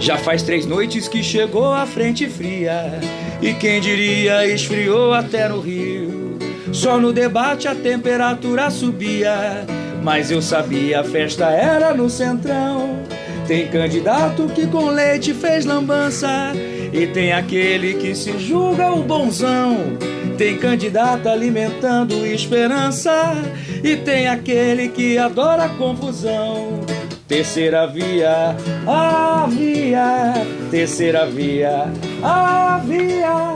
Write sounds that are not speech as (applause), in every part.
Já faz três noites que chegou a frente fria. E quem diria esfriou até no rio. Só no debate a temperatura subia. Mas eu sabia a festa era no centrão. Tem candidato que com leite fez lambança. E tem aquele que se julga o bonzão. Tem candidato alimentando esperança. E tem aquele que adora confusão. Terceira via, a via, terceira via, a via,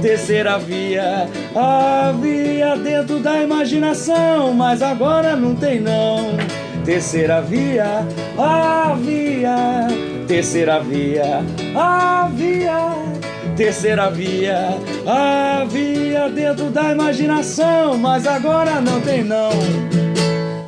terceira via, a via dentro da imaginação, mas agora não tem não. Terceira via, a via, terceira via, a via, terceira via, a via dentro da imaginação, mas agora não tem não.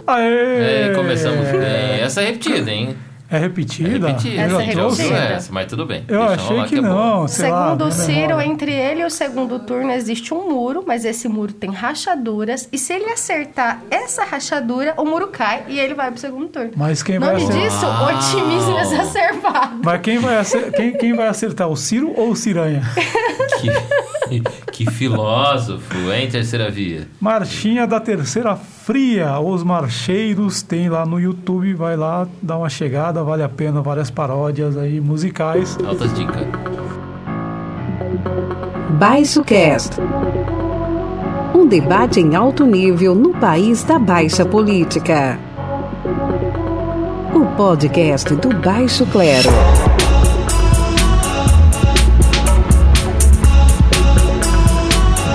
Aê! É, começamos bem. Essa é repetida, hein? É repetida? repetida. Essa é repetida. essa, mas tudo bem. Eu Deixa achei rolar que é não, lá. Segundo o né, Ciro, entre ele e o segundo turno existe um muro, mas esse muro tem rachaduras. E se ele acertar essa rachadura, o muro cai e ele vai pro segundo turno. Mas quem vai nome acertar? disso, Uau. otimismo exacerbado. Mas quem vai, acer- quem, quem vai acertar, o Ciro ou o Ciranha? Que, (laughs) que filósofo, hein, terceira via? Marchinha da Terceira Fria, os marcheiros, tem lá no YouTube, vai lá, dá uma chegada, vale a pena, várias paródias aí musicais. Altas dicas. Baixo Cast. Um debate em alto nível no país da baixa política. O podcast do Baixo Clero.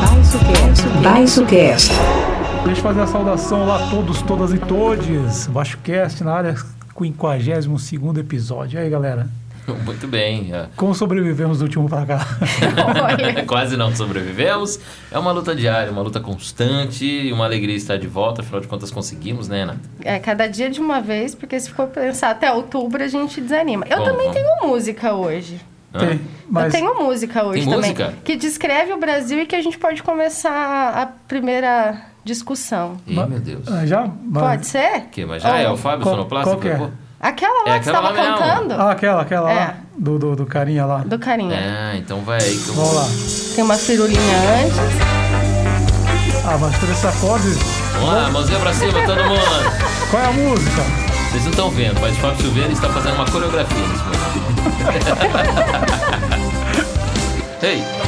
Baixo Cast. Baixo Cast. Deixa eu fazer a saudação lá a todos, todas e todes. Baixo Cast na área 52 episódio. E aí, galera? (laughs) Muito bem. é. Como sobrevivemos do último pra cá? (laughs) Quase não sobrevivemos. É uma luta diária, uma luta constante e uma alegria estar de volta. Afinal de contas, conseguimos, né, Ana? É, cada dia de uma vez, porque se for pensar até outubro, a gente desanima. Eu Bom, também bom. tenho música hoje. Tem, mas Eu tenho música hoje Tem também. música? Que descreve o Brasil e que a gente pode começar a primeira discussão. Ih, meu Deus. Ah, já? Mas- Pode ser? Que, mas já é o Fábio Qual- Sonoplasta? qual que é? Pô. Aquela lá É que estava cantando? Ah, aquela, aquela É. lá, do, do, do carinha lá. Do carinha. É, então vai aí que eu Vamos lá. Tem uma firulinha antes. Ah, mas três acordes. Vamos lá, mãozinha pra cima, todo mundo. (laughs) Qual é a música? Vocês não estão vendo, mas o Fábio Silveira está fazendo uma coreografia nesse momento. (laughs) Ei!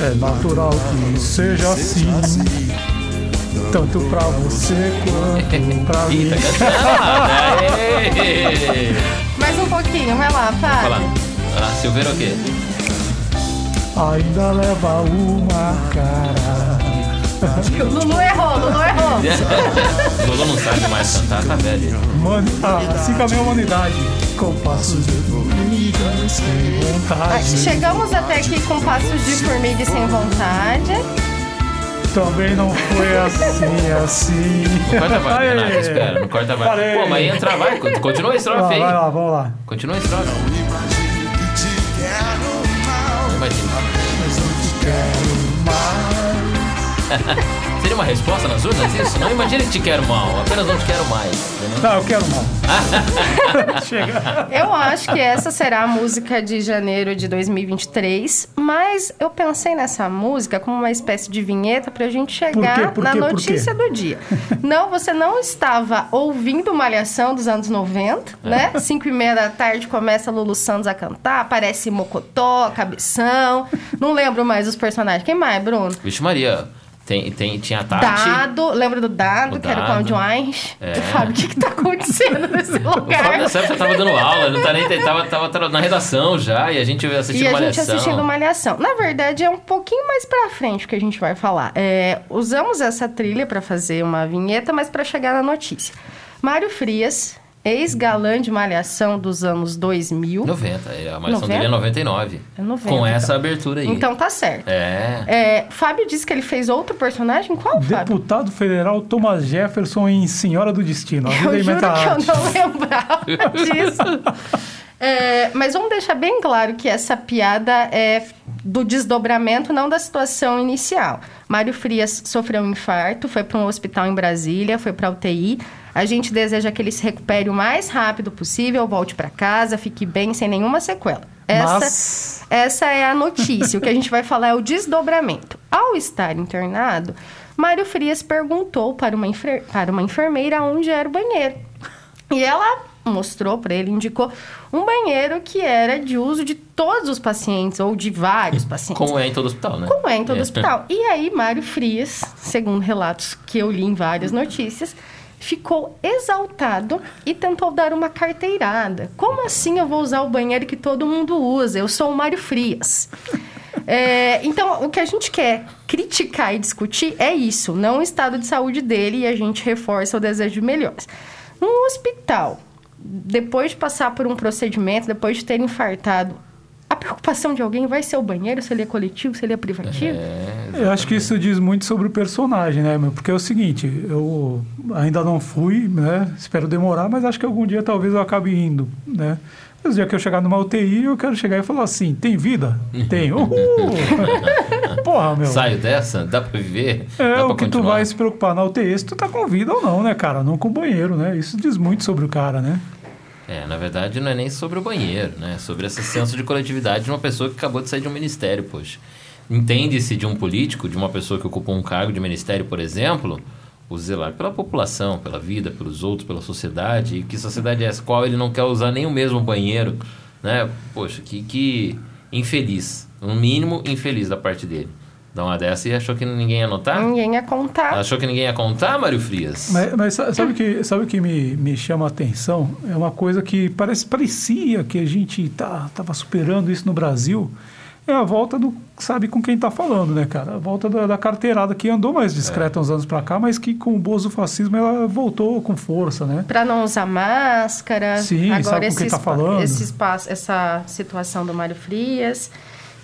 É natural que seja assim. Tanto pra você quanto pra mim. Mais um pouquinho, vai lá, Vai lá. Fábio. Ah, Silveira o quê? Ainda leva uma cara. Lulu errou, Lulu errou. (laughs) Lulu não sabe mais cantar, tá velho. Mano, ah, assim com a minha humanidade. Com passos de sem vontade. Chegamos até aqui com passos de formiga e sem vontade. Também não foi assim, (laughs) assim. Não corta vai, Aê. Renato, espera, não corta vai. Parei. Pô, mas entra vai, continua a estrofe aí. vai lá, vamos lá. Continua a estrofe. Imagine que te quero mal. Não imagina. Mas não te quero mais. (laughs) Seria uma resposta nas urnas isso? Não imagine que te quero mal, apenas não te quero mais. entendeu? Não, eu quero mal. (laughs) Chega. Eu acho que essa será a música de janeiro de 2023, mas eu pensei nessa música como uma espécie de vinheta pra gente chegar Por quê? Por na quê? Por notícia do dia. Não, você não estava ouvindo Malhação dos anos 90, né? Cinco e meia da tarde começa Lulu Santos a cantar, aparece Mocotó, Cabeção, não lembro mais os personagens. Quem mais, Bruno? Vixe Maria, tem, tem, tinha a Tati. Dado, lembra do Dado, O que era o. Cláudio Aires? É. O Fábio, o que que tá acontecendo nesse (laughs) O Fábio lugar? nessa época tava dando aula, não tá nem, tava, tava, na redação já, e a gente assistindo E a gente Malhação. assistindo Malhação. Na verdade, é um pouquinho mais pra frente que a gente vai falar. É, usamos essa trilha pra fazer uma vinheta, mas pra chegar na notícia. Mário Frias, ex-galã de Malhação dos anos 2000. 90, é, a Malhação 90? dele é 99. É 90, Com essa então. abertura aí. Então tá certo. É. É, Fábio disse que ele fez outro personagem. Qual, Fábio? Deputado federal Thomas Jefferson em Senhora do Destino. Eu juro que arte. eu não lembrava (laughs) disso. É, mas vamos deixar bem claro que essa piada é do desdobramento, não da situação inicial. Mário Frias sofreu um infarto, foi para um hospital em Brasília, foi para UTI. A gente deseja que ele se recupere o mais rápido possível, volte para casa, fique bem, sem nenhuma sequela. Essa, Mas- essa é a notícia. o que a gente vai falar é o desdobramento. Ao estar internado, Mário Frias perguntou para uma, enfer- para uma enfermeira onde era o banheiro. E ela mostrou para ele, indicou um banheiro que era de uso de todos os pacientes, ou de vários pacientes. Como é em todo hospital, né? Como é em todo hospital. E aí, Mário Frias, segundo relatos que eu li em várias notícias, ficou exaltado e tentou dar uma carteirada. Como assim eu vou usar o banheiro que todo mundo usa? Eu sou o Mário Frias. (laughs) É, então, o que a gente quer criticar e discutir é isso, não o estado de saúde dele, e a gente reforça o desejo de melhoras. Num hospital, depois de passar por um procedimento, depois de ter infartado, preocupação de alguém vai ser o banheiro, se ele é coletivo, se ele é privativo? É, Eu acho que isso diz muito sobre o personagem, né, meu? Porque é o seguinte, eu ainda não fui, né? Espero demorar, mas acho que algum dia talvez eu acabe indo, né? Mas o dia que eu chegar numa UTI, eu quero chegar e falar assim, tem vida? Tem. (laughs) Uhul! Porra, meu. Saio dessa? Dá pra viver? É pra o que tu continuar? vai se preocupar na UTI se tu tá com vida ou não, né, cara? Não com o banheiro, né? Isso diz muito sobre o cara, né? É, na verdade não é nem sobre o banheiro, né? É sobre esse senso de coletividade de uma pessoa que acabou de sair de um ministério, poxa. Entende-se de um político, de uma pessoa que ocupa um cargo de ministério, por exemplo, o zelar pela população, pela vida, pelos outros, pela sociedade. E que sociedade é essa? Qual ele não quer usar nem o mesmo banheiro, né? Poxa, que, que infeliz. No mínimo, infeliz da parte dele. Dá uma dessa e achou que ninguém ia notar? Ninguém ia contar. Achou que ninguém ia contar, Mário Frias? Mas, mas sa- sabe o que, sabe o que me, me chama a atenção? É uma coisa que parece, parecia que a gente tá, tava superando isso no Brasil. É a volta do. Sabe com quem tá falando, né, cara? A volta da, da carteirada que andou mais discreta uns anos pra cá, mas que com o bozo fascismo ela voltou com força, né? Pra não usar máscara. Sim, Agora sabe com esse, quem tá espa- falando. esse espaço, essa situação do Mário Frias.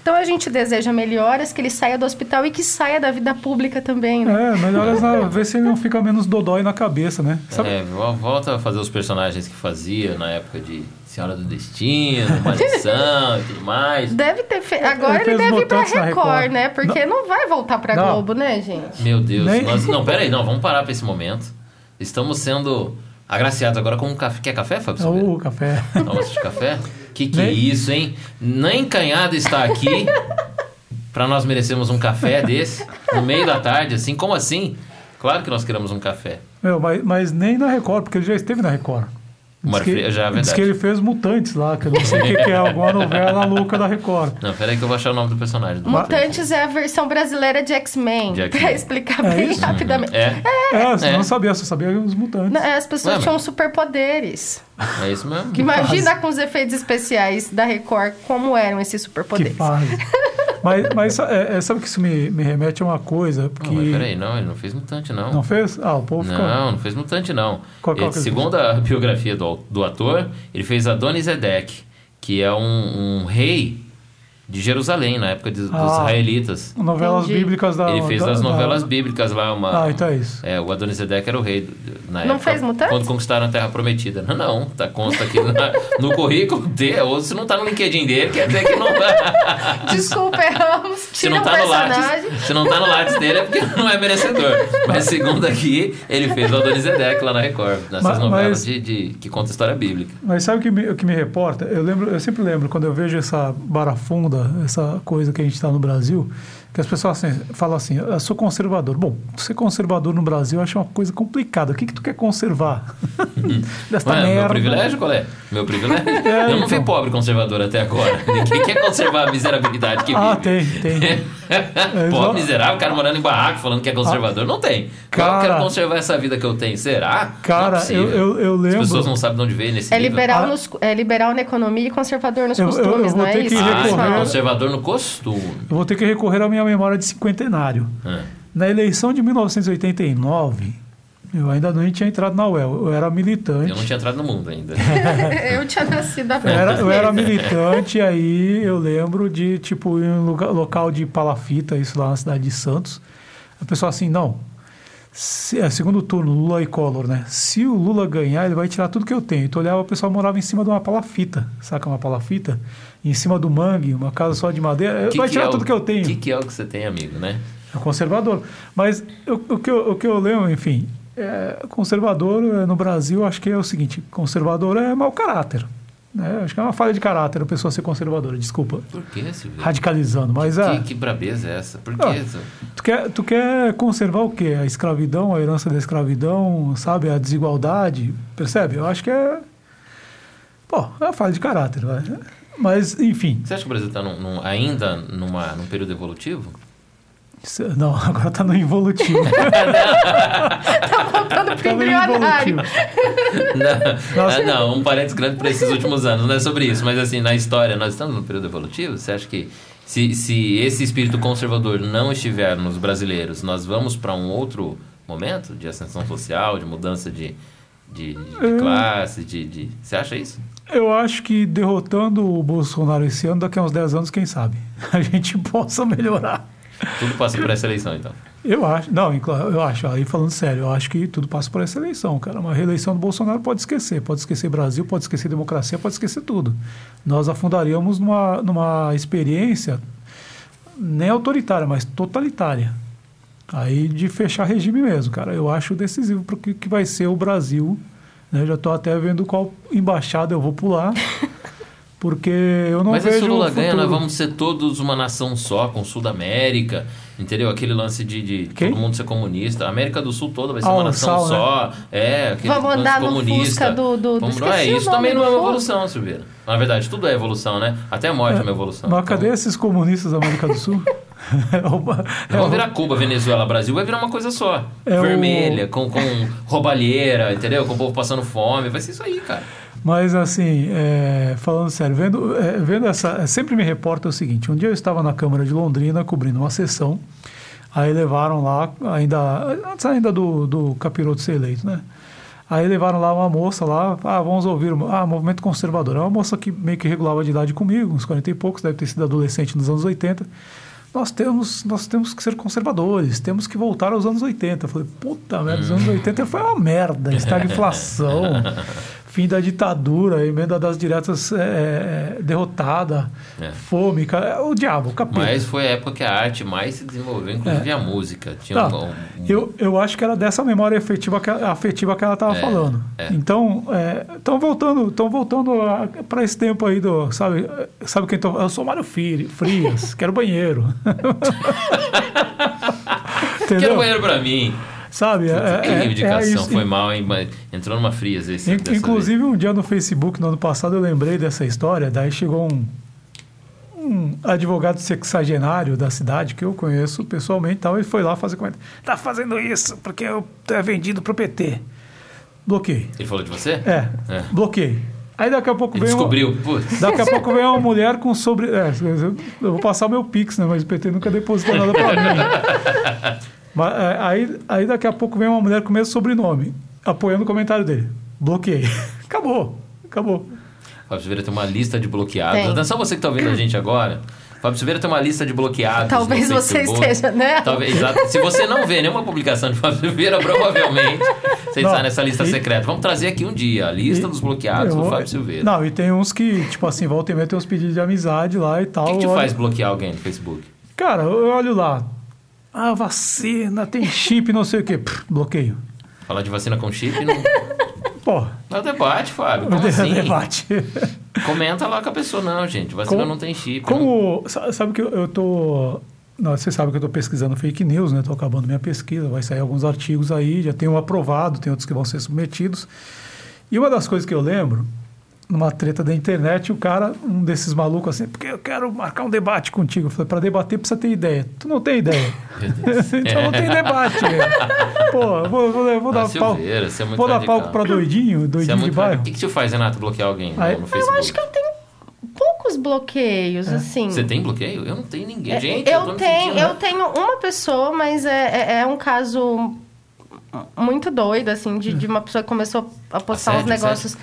Então a gente deseja melhoras, que ele saia do hospital e que saia da vida pública também, né? É, melhor ela ver se ele não fica menos dodói na cabeça, né? Sabe, É, vo- volta a fazer os personagens que fazia na época de Senhora do Destino, Maldição (laughs) e tudo mais. Deve ter feito. Agora ele, fez deve ir pra Record, Record. né? Porque não, vai voltar pra Não. Globo, né, gente? Meu Deus, Nem- nós, não, peraí, não, vamos parar pra esse momento. Estamos sendo agraciados agora com um café. Quer café, Fábio? é Silveira? o café. Nossa, de café? (laughs) Que que é isso, hein? Nem Canhada está aqui (laughs) pra nós merecermos um café desse no meio da tarde, assim. Como assim? Claro que nós queremos um café. Meu, mas, mas nem na Record, porque ele já esteve na Record. Diz que, já é diz que ele fez Mutantes lá, que eu não sei o que, que é, alguma novela louca da Record. Não, peraí que eu vou achar o nome do personagem. do Mutantes é a versão brasileira de X-Men. Pra explicar É bem isso? rapidamente. É, É, você É. não sabia, só sabia os Mutantes. Não, As pessoas mas- tinham superpoderes. é isso mesmo. Que imagina com os efeitos especiais da Record como eram esses Que superpoderes. fase. (laughs) mas mas é, é, sabe que isso me, me remete a uma coisa? Porque Não, mas peraí, não, ele não fez mutante, não. Não fez? Ah, o povo fica... Não, não fez mutante, não. Qual- qual Ele, é segundo a (laughs) biografia do, do ator, ele fez Adonizedek, que é um, um rei de Jerusalém, na época de- dos Ah. israelitas. Novelas Entendi. bíblicas da... ele fez da- as da- novelas bíblicas lá, uma... Ah, então é isso. É, o Adonisedec era o rei na Não época. fez mutante? Quando conquistaram a Terra Prometida. Não, não. Tá, consta aqui na- (laughs) no currículo dele. Ou se não tá no LinkedIn dele, quer dizer que não... (laughs) Desculpa, erramos. (laughs) Se Tira não, o tá no. Lattes, se não tá no Lattes dele é porque não é merecedor. Mas segundo aqui, ele fez o Adonisedec lá na Record. Nessas Mas- novelas mas- de, de- que conta história bíblica. Mas sabe o que me, o que me reporta? Eu, lembro, eu sempre lembro, quando eu vejo essa barafunda, essa coisa que a gente está no Brasil, que as pessoas assim, falam assim, eu sou conservador. Bom, ser conservador no Brasil eu acho uma coisa complicada. O que, que tu quer conservar? (laughs) Desta Ué, merda. meu privilégio qual é? Meu privilégio? (laughs) É, eu não vi então. pobre conservador até agora. (laughs) Ninguém quer conservar a miserabilidade que Ah, vive. tem, tem. Pobre, só- miserável, cara morando em barraco falando que é conservador. não tem. eu Cara- quero conservar essa vida que eu tenho. Será? não é Cara, possível. eu, eu, eu As lembro... pessoas não sabem de onde veio nesse É liberal, Ah. nos, é liberal na economia e conservador nos Eu- eu- eu costumes, vou não é ter que isso? Ah, recorrer- então pessoal? conservador no costume. Eu vou ter que recorrer à minha memória de cinquentenário. Ah. Na eleição de 1989, eu ainda não tinha entrado na UEL. Eu era militante. Eu não tinha entrado no mundo ainda. (laughs) Eu tinha nascido há Eu era, eu era militante, aí eu lembro de, tipo, em um lugar, local de palafita, isso lá na cidade de Santos. A pessoa assim, não, Se, é, segundo turno, Lula e Collor, né? Se o Lula ganhar, ele vai tirar tudo que eu tenho. Então, olhava, o pessoal morava em cima de uma palafita. Saca uma palafita? Em cima do mangue, uma casa só de madeira. Que vai que tirar é o- tudo que eu tenho. O que, que é o que você tem, amigo, né? É conservador. Mas o, o que eu, o que eu lembro, enfim, é, conservador é, no Brasil, acho que é o seguinte: conservador é mau caráter. Né? Acho que é uma falha de caráter a pessoa ser conservadora, desculpa. Por que, Silvio? Radicalizando, mas é. Que, que brabeza é essa? Por Ah, que? Tu quer, tu quer conservar o quê? A escravidão, a herança da escravidão, sabe? A desigualdade, percebe? Eu acho que é. Pô, é uma falha de caráter, vai. Mas, enfim. Você acha que o Brasil está ainda numa, num período evolutivo? Isso- Não, (laughs) agora tá no involutivo. (laughs) Voltando pro tá no embrionário. involutivo. Não, Nossa. Ah, não, um parênteses grande para esses últimos anos, não é sobre isso, mas assim, na história, nós estamos no período evolutivo? Você acha que se, se esse espírito conservador não estiver nos brasileiros, nós vamos para um outro momento de ascensão social, de mudança de, de, de classe, de, de... Você acha isso? Eu acho que derrotando o Bolsonaro esse ano, daqui a uns 10 anos, quem sabe, (laughs) a gente possa melhorar. Tudo passa por essa eleição, então. Eu acho, não, eu acho, aí falando sério, eu acho que tudo passa por essa eleição, cara. Uma reeleição do Bolsonaro pode esquecer, pode esquecer Brasil, pode esquecer democracia, pode esquecer tudo. Nós afundaríamos numa, numa experiência nem autoritária, mas totalitária. Aí de fechar regime mesmo, cara. Eu acho decisivo para o que, que vai ser o Brasil. Né? Já estou até vendo qual embaixada eu vou pular. (laughs) Porque eu não Mas vejo se o Lula ganha, futuro. nós vamos ser todos uma nação só, com o Sul da América, entendeu? Aquele lance de, de todo mundo ser comunista. A América do Sul toda vai ser Ah, uma o nação Sal, né? só. É, aquele Vamos lance andar no comunista. Fusca do- do- do- Vamos, não é, o isso também não é do uma evolução, Silveira. Na verdade, tudo é evolução, né? Até a morte é, uma evolução. Mas cadê Então, esses comunistas da América do Sul? (laughs) É uma- é Vamos virar Cuba, Venezuela, Brasil, vai virar uma coisa só. É o- Vermelha, com, com roubalheira, entendeu? Com o povo passando fome. Vai ser isso aí, cara. Mas assim, é, falando sério, vendo, é, vendo essa. é, sempre me reporta o seguinte: um dia eu estava na Câmara de Londrina cobrindo uma sessão, aí levaram lá, ainda antes ainda do, do Capiroto ser eleito, né? Aí levaram lá uma moça lá, ah, vamos ouvir, o- ah, movimento conservador. É uma moça que meio que regulava de idade comigo, uns 40 e poucos, deve ter sido adolescente nos anos 80. Nós temos, nós temos que ser conservadores, temos que voltar aos anos 80. Eu falei, puta merda, os anos 80 foi uma merda, estagflação, (laughs) fim da ditadura, emenda das diretas é, é, derrotada, É. fome, o diabo, o capeta. Mas foi a época que a arte mais se desenvolveu, inclusive a música. Tinha Tá. um- um- Eu, eu acho que era dessa memória afetiva que, afetiva que ela estava É, falando. é. Então, estão voltando, voltando para esse tempo aí do, sabe, sabe quem tô, eu sou Mário Fri- Frias, (laughs) quero banheiro. (laughs) Quero banheiro pra mim. Sabe? É, é- é reivindicação, isso. foi mal, hein? Entrou numa frias esse. In- Inclusive, um dia no Facebook, no ano passado, eu lembrei dessa história. Daí chegou um, um advogado sexagenário da cidade, que eu conheço pessoalmente, e tal, ele foi lá fazer comentário. Tá fazendo isso porque eu é vendido pro PT. Bloqueei. vez. Ele falou de você? É, É. bloqueei. Aí daqui a pouco Ele vem. descobriu. Putz. Daqui a pouco vem uma mulher com sobre. É, eu vou passar meu Pix, né? Mas o PT nunca depositou nada pra mim. (laughs) Mas, é, aí, aí daqui a pouco vem uma mulher com o mesmo sobrenome, apoiando o comentário dele. Bloqueei. (laughs) Acabou. Acabou. Fábio Silveira tem uma lista de bloqueados. Tem. Atenção você que está ouvindo a gente agora. Fábio Silveira tem uma lista de bloqueados. Talvez você Facebook. esteja, né? Talvez, exato. Se você não vê nenhuma publicação de Fábio Silveira, provavelmente você Não, está nessa lista e- secreta. Vamos trazer aqui um dia a lista E- dos bloqueados eu do Fábio Silveira. Não, e tem uns que, tipo assim, volta e meia tem uns pedidos de amizade lá e tal. O que, que te faz bloquear alguém no Facebook? Cara, eu olho lá. Ah, vacina, tem chip, não sei o quê. Pff, bloqueio. Falar de vacina com chip não, Pô, não é o debate, Fábio. Como de- assim? debate. Comenta lá com a pessoa, não, gente. Vacina Como- não tem chip. não. Como. sa- Sabe que eu, eu tô. Não, você sabe que eu estou pesquisando fake news, né? Estou acabando minha pesquisa, vai sair alguns artigos aí, já tem um aprovado, tem outros que vão ser submetidos. E uma das coisas que eu lembro, numa treta da internet, o cara, um desses malucos assim, porque eu quero marcar um debate contigo. Eu falei, para debater precisa ter ideia. Tu não tem ideia. (laughs) Então não tem debate. Pô, vou, vou, vou Ah, dar palco. Silveira, você é muito Vou dar radical. palco para doidinho, é doidinho de muito bairro. O que, que te faz, Renato, bloquear alguém Aí- no Eu Facebook? Eu acho que eu tenho poucos bloqueios, assim. É. Você tem bloqueio? Eu não tenho ninguém. É, Gente, eu, tô eu me tenho, sentindo- eu tenho uma pessoa, mas é, é, é um caso muito doido, assim, de, de uma pessoa que começou a postar uns Assédio, negócios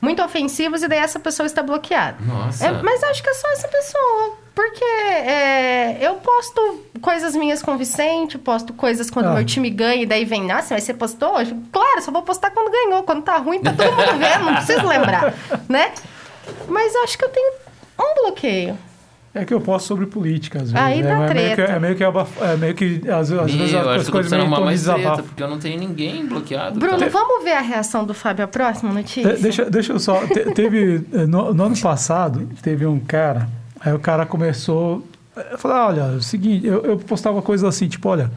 muito ofensivos e daí essa pessoa está bloqueada. Nossa. É, mas acho que é só essa pessoa. Por porque é, eu posto coisas minhas com o Vicente, posto coisas quando Ah. meu time ganha e daí vem, nossa, mas você postou hoje? Claro, só vou postar quando ganhou. Quando tá ruim, tá todo mundo vendo, não preciso lembrar, (laughs) né? Mas acho que eu tenho um bloqueio. É que eu posto sobre política, às vezes. Aí é, dá é meio que, treta. é meio que, abaf- é meio que às, às vezes Meu, eu acho as coisas meio tom treta, desabafo. porque eu não tenho ninguém bloqueado. Bruno, cara. vamos ver a reação do Fábio à próxima notícia? De- Deixa, deixa eu só. te- teve. eh, No, no ano passado, teve um cara. Aí o cara começou. Eu falei, olha, é o seguinte, eu, eu postava coisas assim, tipo, olha,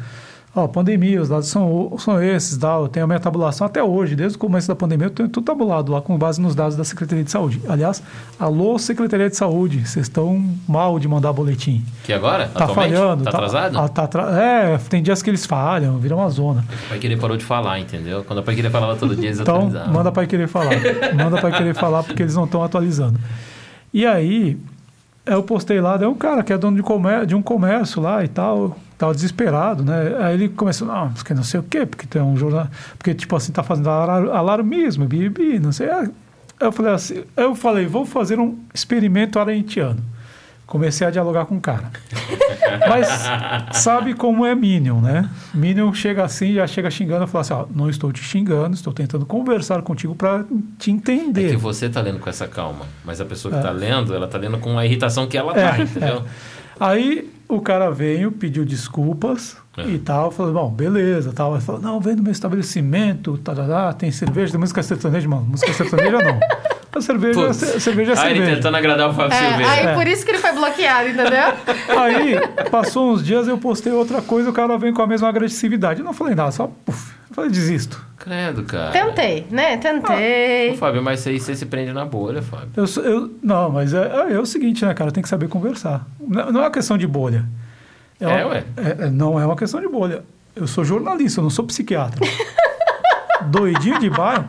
ó, pandemia, os dados são, são esses, tá? eu tenho a minha tabulação até hoje, desde o começo da pandemia, eu tenho tudo tabulado lá com base nos dados da Secretaria de Saúde. Aliás, alô, Secretaria de Saúde, vocês estão mal de mandar boletim. Que agora? Tá atualmente? falhando. Tá atrasado? Ah, tá É, tem dias que eles falham, vira uma zona. O Pai Querer parou de falar, entendeu? Quando o Pai Querer falava todo dia, eles Então, atualizavam. manda para querer falar. manda para querer falar porque eles não estão atualizando. E aí, eu postei lá, daí um cara que é dono de, comércio, de um comércio lá e tal, tava desesperado, né? Aí ele começou, não, porque não sei o quê, porque tem um jornal, porque tipo assim, tá fazendo alar- alarmismo, bibi, não sei. Aí Eu falei assim, eu falei, vou fazer um experimento arentiano. Comecei a dialogar com o cara. (laughs) Mas sabe como é Minion, né? Minion chega assim, já chega xingando, fala assim, ó, não estou te xingando, estou tentando conversar contigo para te É entender. que você tá lendo com essa calma, mas a pessoa que tá lendo, ela tá lendo com a irritação que ela tá, É, entendeu? Aí o cara veio, pediu desculpas É. e tal, falou, bom, beleza, tal. Aí falou, não, vem do meu estabelecimento, tá, tá, tá, tem cerveja, tem música sertaneja, mano, música sertaneja não. (laughs) A cerveja, é Putz. ce- cerveja é Ah, ele cerveja. tentando agradar o Fábio É, Silveira. aí É. por isso que ele foi bloqueado, entendeu? (laughs) Aí, passou uns dias, eu postei outra coisa, o cara vem com a mesma agressividade. Eu não falei nada, só, puf, eu falei, desisto. Credo, cara. Tentei, né? Ô, Tentei. Fábio, mas aí você se prende na bolha, Fábio. Eu, eu, não, mas é, é o seguinte, né, cara? Tem que saber conversar. Não, não é uma questão de bolha. É, uma- ué. é- é- não é uma questão de bolha. Eu sou jornalista, eu não sou psiquiatra. (laughs) Doidinho de bairro.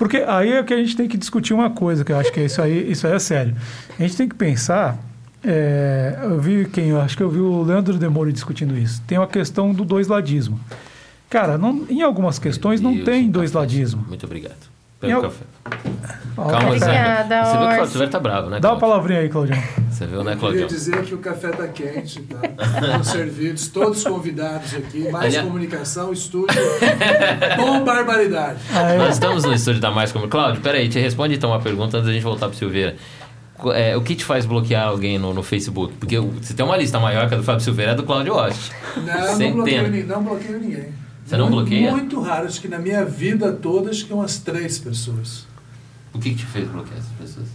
Porque aí é que a gente tem que discutir uma coisa, que eu acho que isso aí, isso aí é sério. A gente tem que pensar. é, eu vi quem? Eu acho que eu vi o Leandro Demore discutindo isso. Tem uma questão do dois ladismo. Cara, não, em algumas questões não tem um dois café. ladismo. Muito obrigado. Em Pelo al- café. Calma. Zé. Você viu que o Silveira tá bravo, né, Dá uma palavrinha aí, Claudião. Você viu, né, Eu queria Claudio? dizer que o café está quente, tá? Estão servidos, todos convidados aqui, mais Aliás- comunicação, estúdio, com barbaridade. Aí, Nós estamos no estúdio da Mais Como... Cláudio, peraí, te responde então uma pergunta antes da gente voltar pro Silveira. É, o que te faz bloquear alguém no, no Facebook? Porque o- se tem uma lista maior que a do Fábio Silveira, é do Cláudio Oste. Não, não bloqueio, não bloqueio ninguém. Você não muito, bloqueia? Muito raro, acho que na minha vida toda, acho que umas três pessoas. O que, que te fez bloquear essas pessoas?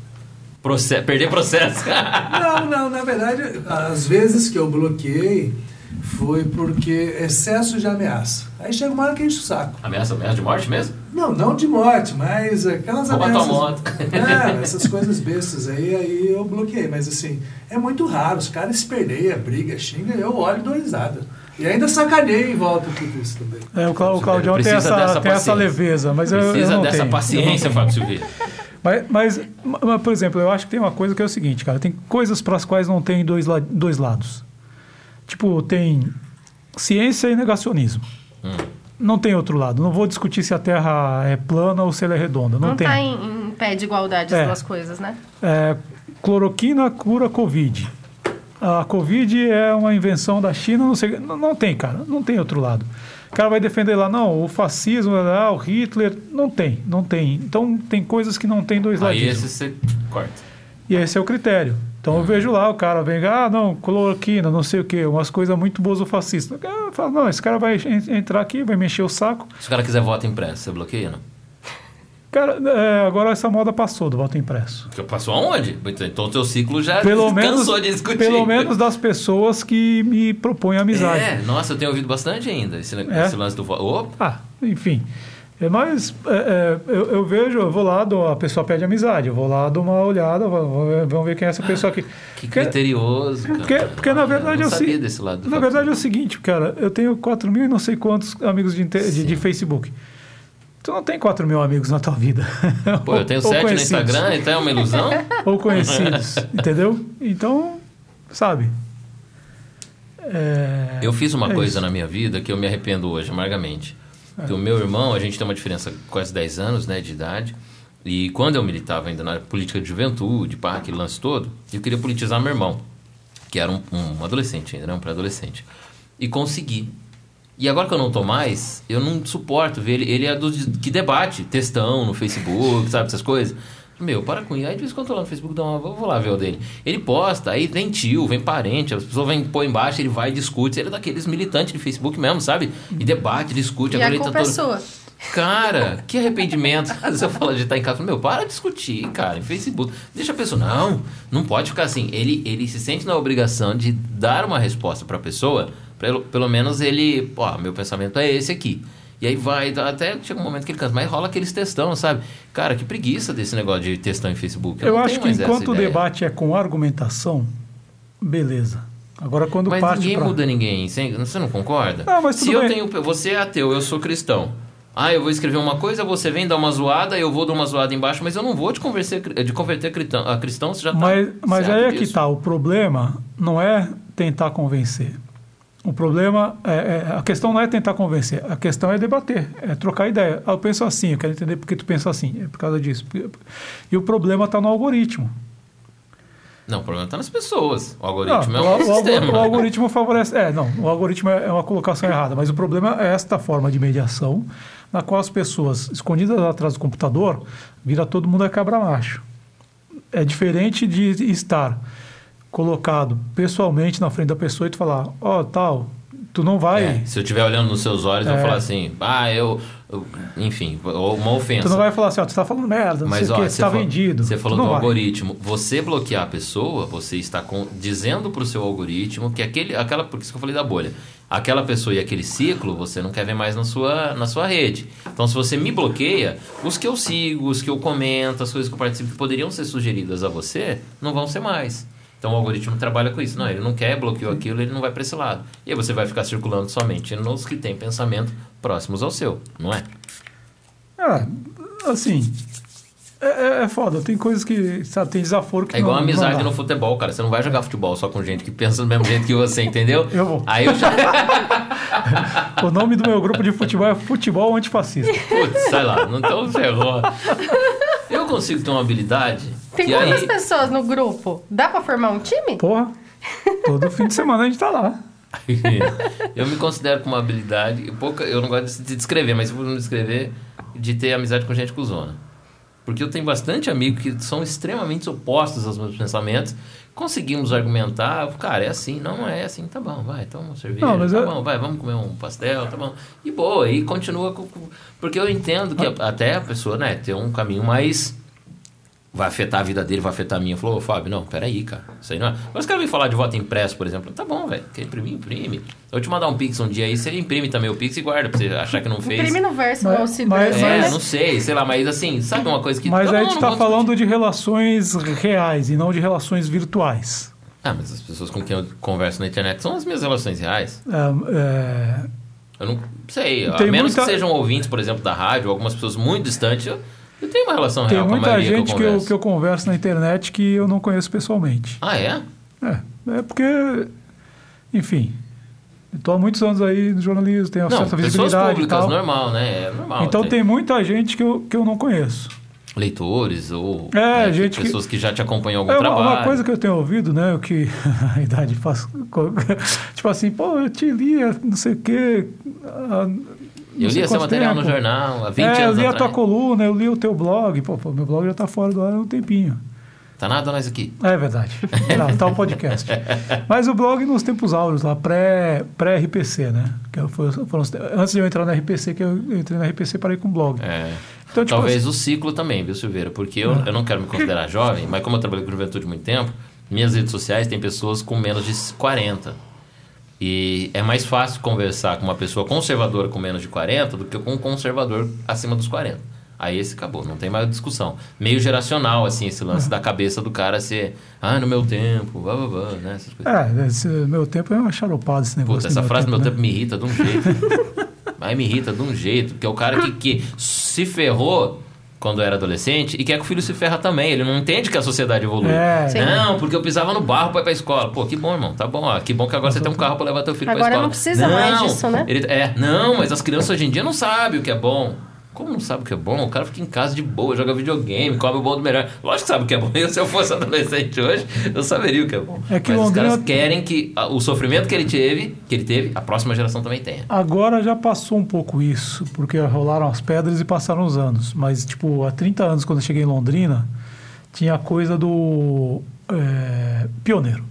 Proce- perder processo. (laughs) Não, não, na verdade, as vezes que eu bloqueei foi porque excesso de ameaça. Aí chega uma hora que enche o saco. ameaça, ameaça de morte mesmo? Não, não de morte, mas aquelas tua ameaças. moto. É, (laughs) essas coisas bestas aí, aí eu bloqueei. Mas assim, é muito raro. Os caras se perdeiam, briga, xinga, eu olho e dou risada. E ainda sacaneio em volta tudo isso também. É, o, Cla- o Claudião tem essa, tem essa leveza, mas eu, eu Precisa não dessa tenho. paciência, Fábio Silveira. Mas, mas, mas, por exemplo, eu acho que tem uma coisa que é o seguinte, cara. Tem coisas para as quais não tem dois, la- dois lados. Tipo, tem ciência e negacionismo. Hum. Não tem outro lado. Não vou discutir se a Terra é plana ou se ela é redonda. Não, Não, tem. tá em, em pé de igualdade as É. duas coisas, né? É, cloroquina cura Covid. A Covid é uma invenção da China, não sei. Não, não tem, cara. Não tem outro lado. O cara vai defender lá, não, o fascismo, ah, o Hitler. Não tem, não tem. Então tem coisas que não tem dois Aí lados. esse você corta. E esse é o critério. Então eu vejo lá, o cara vem, ah, não, cloroquina, não sei o quê, umas coisas muito bosofascistas. Eu falo, não, esse cara vai en- entrar aqui, vai mexer o saco. Se o cara quiser voto impresso, você bloqueia, não? Cara, é, agora essa moda passou do voto impresso. Porque passou aonde? Então o teu ciclo já Pelo cansou menos, de discutir. pelo menos das pessoas que me propõem amizade. É, nossa, eu tenho ouvido bastante ainda esse, É? esse lance do voto. Opa, Ah, enfim. É, mas é, é, eu, eu vejo, eu vou lá, dou- a pessoa pede amizade, eu vou lá, dou uma olhada, vamos ver quem é essa pessoa aqui. que Porque- criterioso, cara. Porque, porque na verdade eu eu não sabia desse lado. do Na verdade é o seguinte, cara, eu tenho 4 mil e não sei quantos amigos de, de, de. Facebook. Tu não tem 4 mil amigos na tua vida. (laughs) Pô, eu tenho Ou sete no conhecidos. Instagram, então é uma ilusão? (laughs) Ou conhecidos, (laughs) entendeu? Então, sabe? É, Eu fiz uma é coisa isso. na minha vida que eu me arrependo hoje, amargamente. Que o meu irmão, a gente tem uma diferença quase 10 anos né, de idade. E quando eu militava ainda na política de juventude, pá, aquele lance todo, eu queria politizar meu irmão. que era um, um adolescente ainda, né? Um pré-adolescente. E consegui. E agora que eu não tô mais, eu não suporto ver ele. Ele é do que debate, textão no Facebook, sabe, essas coisas. Meu, para com isso. Aí de vez em quando eu tô lá no Facebook, dá uma, eu vou lá ver o dele. Ele posta, aí vem tio, vem parente, as pessoas vêm pôr embaixo, ele vai e discute. Ele é daqueles militantes de Facebook mesmo, sabe? E debate, discute. E agora a ele tá é todo- sua. Cara, que arrependimento. (laughs) Às eu falo de estar em casa, meu, para de discutir, cara, em Facebook. Deixa a pessoa, não, não pode ficar assim. Ele, ele se sente na obrigação de dar uma resposta para a pessoa, pelo, pelo menos ele, ó, meu pensamento é esse aqui. E aí vai, até chega um momento que ele cansa, mas rola aqueles textão, sabe? Cara, que preguiça desse negócio de textão em Facebook. Eu, não acho que enquanto o debate é com argumentação, beleza. Agora quando Mas parte ninguém pra... muda ninguém, você você não concorda? Não, mas Se tudo eu bem. tenho. Você é ateu, eu sou cristão. Ah, eu vou escrever uma coisa, você vem dar uma zoada, eu vou dar uma zoada embaixo, mas eu não vou te converter, de converter a cristão, a cristão, você já tá Mas, mas aí é que disso. tá. O problema não é tentar convencer. O problema é, é- a questão não é tentar convencer, a questão é debater, é trocar ideia. Ah, eu penso assim, eu quero entender por que tu pensa assim, é por causa disso. E o problema está no algoritmo. Não, o problema tá nas pessoas. O algoritmo Não, é um o, o- sistema. o algoritmo favorece. É, não, o algoritmo é é uma colocação errada, mas o problema é esta forma de mediação, na qual as pessoas escondidas atrás do computador vira todo mundo é cabra macho. É diferente de estar colocado pessoalmente na frente da pessoa e tu falar, ó, tal, tu não vai. É, se eu estiver olhando nos seus olhos, eu É. vou falar assim, ah, eu, eu- Enfim, uma ofensa. Tu não vai falar assim, ó, tu tá falando merda, não Mas sei o ó, que, você tá vendido. Você falou não do vai. algoritmo. Você bloquear a pessoa, você está com- dizendo para o seu algoritmo que aquele, aquela, por isso que eu falei da bolha, aquela pessoa e aquele ciclo você não quer ver mais na sua, na sua rede. Então, se você me bloqueia, os que eu sigo, os que eu comento, as coisas que eu participo que poderiam ser sugeridas a você, não vão ser mais. Então o algoritmo trabalha com isso. Não, ele não quer, bloqueou aquilo, ele não vai para esse lado. E aí você vai ficar circulando somente nos que têm pensamento próximos ao seu, não é? É, assim, é, é- é foda. Tem coisas que, sabe, tem desaforo que É igual não, amizade não no futebol, cara. Você não vai jogar futebol só com gente que pensa do mesmo jeito que você, entendeu? (laughs) Eu vou. Aí eu já. (laughs) O nome do meu grupo de futebol é Futebol Antifascista. Putz, sai lá, não então ferrou. Eu consigo ter uma habilidade. Tem quantas aí... pessoas no grupo? Dá pra formar um time? Porra, todo fim de semana a gente tá lá. (laughs) eu me considero com uma habilidade. Pouca, eu não gosto de descrever, mas eu vou me descrever de ter amizade com gente cuzona. Porque eu tenho bastante amigos que são extremamente opostos aos meus pensamentos. Conseguimos argumentar, cara, é assim, não, é assim, tá bom, vai, toma uma cerveja, Não, tá eu- bom, vai, vamos comer um pastel, tá bom. E boa, e continua com. Porque eu entendo que até a pessoa, né, ter um caminho mais. Vai afetar a vida dele, vai afetar a minha. Falou, ô Fábio, não, peraí, cara. Isso aí não é. Agora os caras vêm falar de voto impresso, por exemplo. Tá bom, velho. Quer imprimir? Imprime. Eu te mandar um Pix um dia aí, você imprime também o Pix e guarda pra você achar que não fez. Imprime no verso, Mas- igual o Cid mas- É, né? não sei, sei lá, mas assim, sabe uma coisa que. Mas tá aí a bom, gente tá falando discutir. de relações reais e não de relações virtuais. Ah, mas as pessoas com quem eu converso na internet são as minhas relações reais. É, é, Eu não sei, a Tem menos muita- que sejam ouvintes, por exemplo, da rádio, algumas pessoas muito distantes, eu, eu tenho uma relação tem real com a muita maioria gente que que eu eu, converso. que eu converso na internet que eu não conheço pessoalmente. Ah, é? É, é porque, enfim, estou há muitos anos aí no jornalismo, tenho Não, certa visibilidade e públicas, tal. normal, né? É normal. Então ter tem muita gente que eu, que eu não conheço. leitores ou É, né, gente que- pessoas que... já te acompanham algum É uma, trabalho. uma coisa que eu tenho ouvido, né? O que (laughs) a idade faz. (laughs) tipo assim, pô, eu te lia, não sei o quê. Não Eu li esse quanto material no jornal há 20 é, eu anos li a atrás. tua coluna, eu li o teu blog. Pô, pô, meu blog já tá fora do ar há um tempinho. Tá nada nós aqui. É verdade. Tá, tá o podcast. (laughs) Mas o blog nos tempos áureos, lá, pré- pré-RPC, né? Que eu, foi, foram antes de eu entrar na RPC, que eu, eu entrei na RPC e parei com o blog. É. Então, tipo Talvez o ciclo também, viu, Silveira? Porque eu, eu não quero me considerar jovem, mas como eu trabalhei com juventude muito tempo, minhas redes sociais tem pessoas com menos de 40. E é mais fácil conversar com uma pessoa conservadora com menos de 40 do que com um conservador acima dos 40. Aí esse acabou, não tem mais discussão. Meio geracional, assim, esse lance da cabeça do cara ser, ah, no meu tempo, blá blá blá, né? Essas coisas. É, esse meu tempo é uma charopado esse negócio. Puta, essa frase do meu né? tempo me irrita de um jeito. (laughs) Mas me irrita de um jeito, porque é o cara que, que se ferrou quando era adolescente e quer que o filho se ferra também. Ele não entende que a sociedade evolui. É. Sim. Não, porque eu pisava no barro pra ir pra escola. Pô, que bom, irmão. Tá bom, ó. Que bom que agora você tem um carro pra levar teu filho pra Agora escola. não precisa mais disso, né? Ele, é, não, mas as crianças hoje em dia não sabem o que é bom. Como não sabe o que é bom? O cara fica em casa de boa, joga videogame, come o bom do melhor. Lógico que sabe o que é bom. (laughs) Eu, se eu fosse adolescente hoje, eu saberia o que é bom. É que Mas Londrina- os caras querem que o sofrimento que ele teve, que ele teve, a próxima geração também tenha. Agora já passou um pouco isso, porque rolaram as pedras e passaram os anos. Mas, tipo, há 30 anos, quando eu cheguei em Londrina, tinha a coisa do é, pioneiro.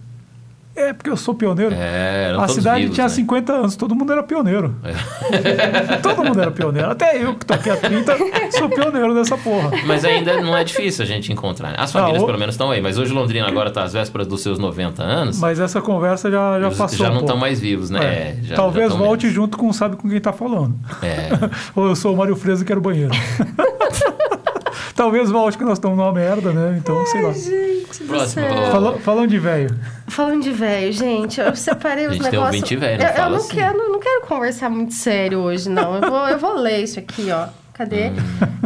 É, porque eu sou pioneiro. É, a cidade vivos, tinha né? 50 anos, todo mundo era pioneiro. É. (laughs) todo mundo era pioneiro. Até eu, que tô aqui há 30, sou pioneiro dessa porra. Mas ainda não é difícil a gente encontrar. As famílias, Ah, o- pelo menos, estão aí. Mas hoje Londrina agora está às vésperas dos seus 90 anos. Mas essa conversa já, já Eles passou. já não estão mais vivos, né? É. É, já- Talvez já volte menos. junto com sabe com quem tá falando. É. (laughs) Ou eu sou o Mário Freire e quero banheiro. (laughs) Talvez volte que nós estamos numa merda, né? Então, sei lá. Gente Próximo. céu. Fala- falando de velho. Falando de velho, gente, eu separei (laughs) os negócios. ouvinte velho, eu, eu não assim. quero, não quero conversar muito sério hoje, não. Eu vou, eu vou ler isso aqui, ó. Cadê? Hum.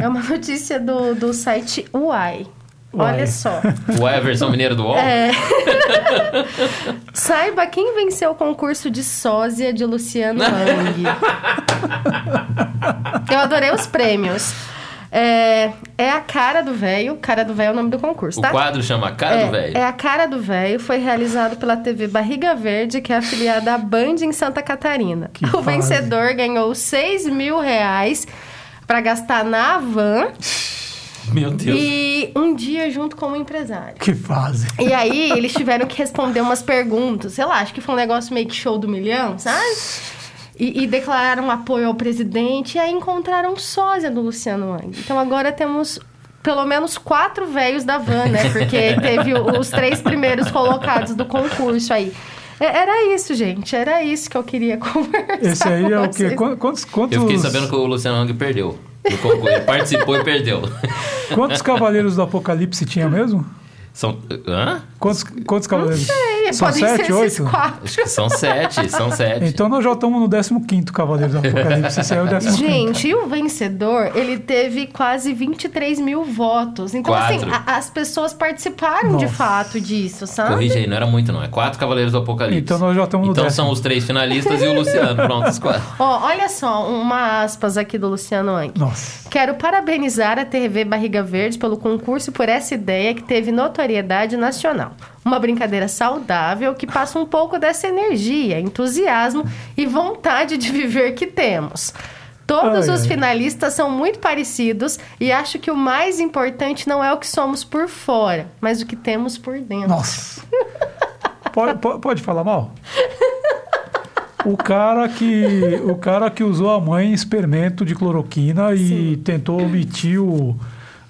É uma notícia do, do site Uai. Uai. Olha só. O a versão mineira do UOL? É. (laughs) Saiba quem venceu o concurso de sósia de Luciano (laughs) Hang. Eu adorei os prêmios. É, é a cara do velho. Cara do velho é o nome do concurso, O tá? quadro chama Cara é, do Velho. É a cara do velho, foi realizado pela TV Barriga Verde, que é afiliada à Band em Santa Catarina. Que o fase. vencedor ganhou 6 mil reais para gastar na van Meu Deus. e um dia junto com o empresário. Que fase. E aí, eles tiveram que responder umas perguntas. Sei lá, acho que foi um negócio meio que show do milhão, sabe? E, e declararam apoio ao presidente. E aí encontraram sósia do Luciano Hang. Então agora temos pelo menos quatro velhos da van, né? Porque (laughs) teve os três primeiros colocados do concurso aí. É- Era isso, gente. Era isso que eu queria (laughs) conversar. Esse aí é o quê? Quantos, quantos, Eu fiquei sabendo que o Luciano Hang perdeu. No concurso. Ele participou e perdeu. quantos cavaleiros do Apocalipse tinha mesmo? São. Hã? Quantos, quantos cavaleiros? Sei, São podem sete, ser esses oito? quatro. Acho que são sete. São sete. Então nós já estamos no 15 Cavaleiro do Apocalipse. Esse é o 15 Gente, e o vencedor, ele teve quase 23 mil votos. Então, assim, Quatro. a- as pessoas participaram de Nossa. fato disso, sabe? Corrige aí, não era muito, não. É quatro Cavaleiros do Apocalipse. Então nós já estamos no Então décimo. são os três finalistas e o Luciano. Pronto, os quatro. (laughs) Ó, olha só, uma aspas aqui do Luciano Hang. Nossa. Quero parabenizar a TV Barriga Verde pelo concurso e por essa ideia que teve notoriedade nacional. Uma brincadeira saudável que passa um pouco dessa energia, entusiasmo e vontade de viver que temos. Todos Ai, os ai. finalistas são muito parecidos e acho que o mais importante não é o que somos por fora, mas o que temos por dentro. Nossa. Pode, pode, pode falar mal? O cara que o cara que usou a mãe em experimento de cloroquina e tentou omitir o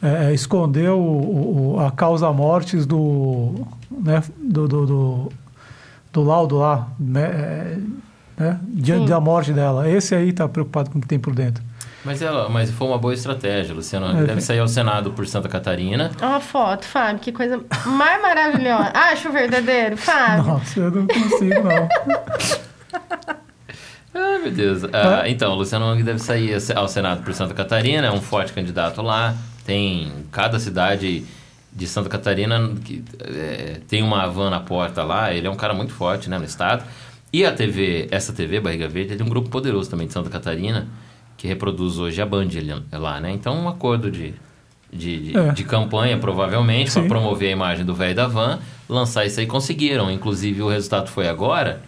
é, esconder o, o- o- a causa mortes do né, do, do, do, do laudo lá né, é, né, diante Sim. da morte dela esse aí tá preocupado com o que tem por dentro Mas, ela, mas foi uma boa estratégia, Luciano. É. Deve sair ao Senado por Santa Catarina. Olha a foto, Fábio, que coisa mais maravilhosa. (laughs) Acho verdadeiro, Fábio. nossa eu não consigo não (laughs) Ai, meu Deus. Ah, Então, o Luciano Hang deve sair ao Senado por Santa Catarina, é um forte candidato lá. Tem cada cidade de Santa Catarina que é, tem uma van na porta lá. Ele é um cara muito forte né, no estado. E a TV, essa TV, Barriga Verde, é um grupo poderoso também de Santa Catarina, que reproduz hoje a Band lá, né? Então, um acordo de, de, de, É. de campanha, provavelmente, para promover a imagem do velho da van, lançar isso aí. Conseguiram. Inclusive, o resultado foi agora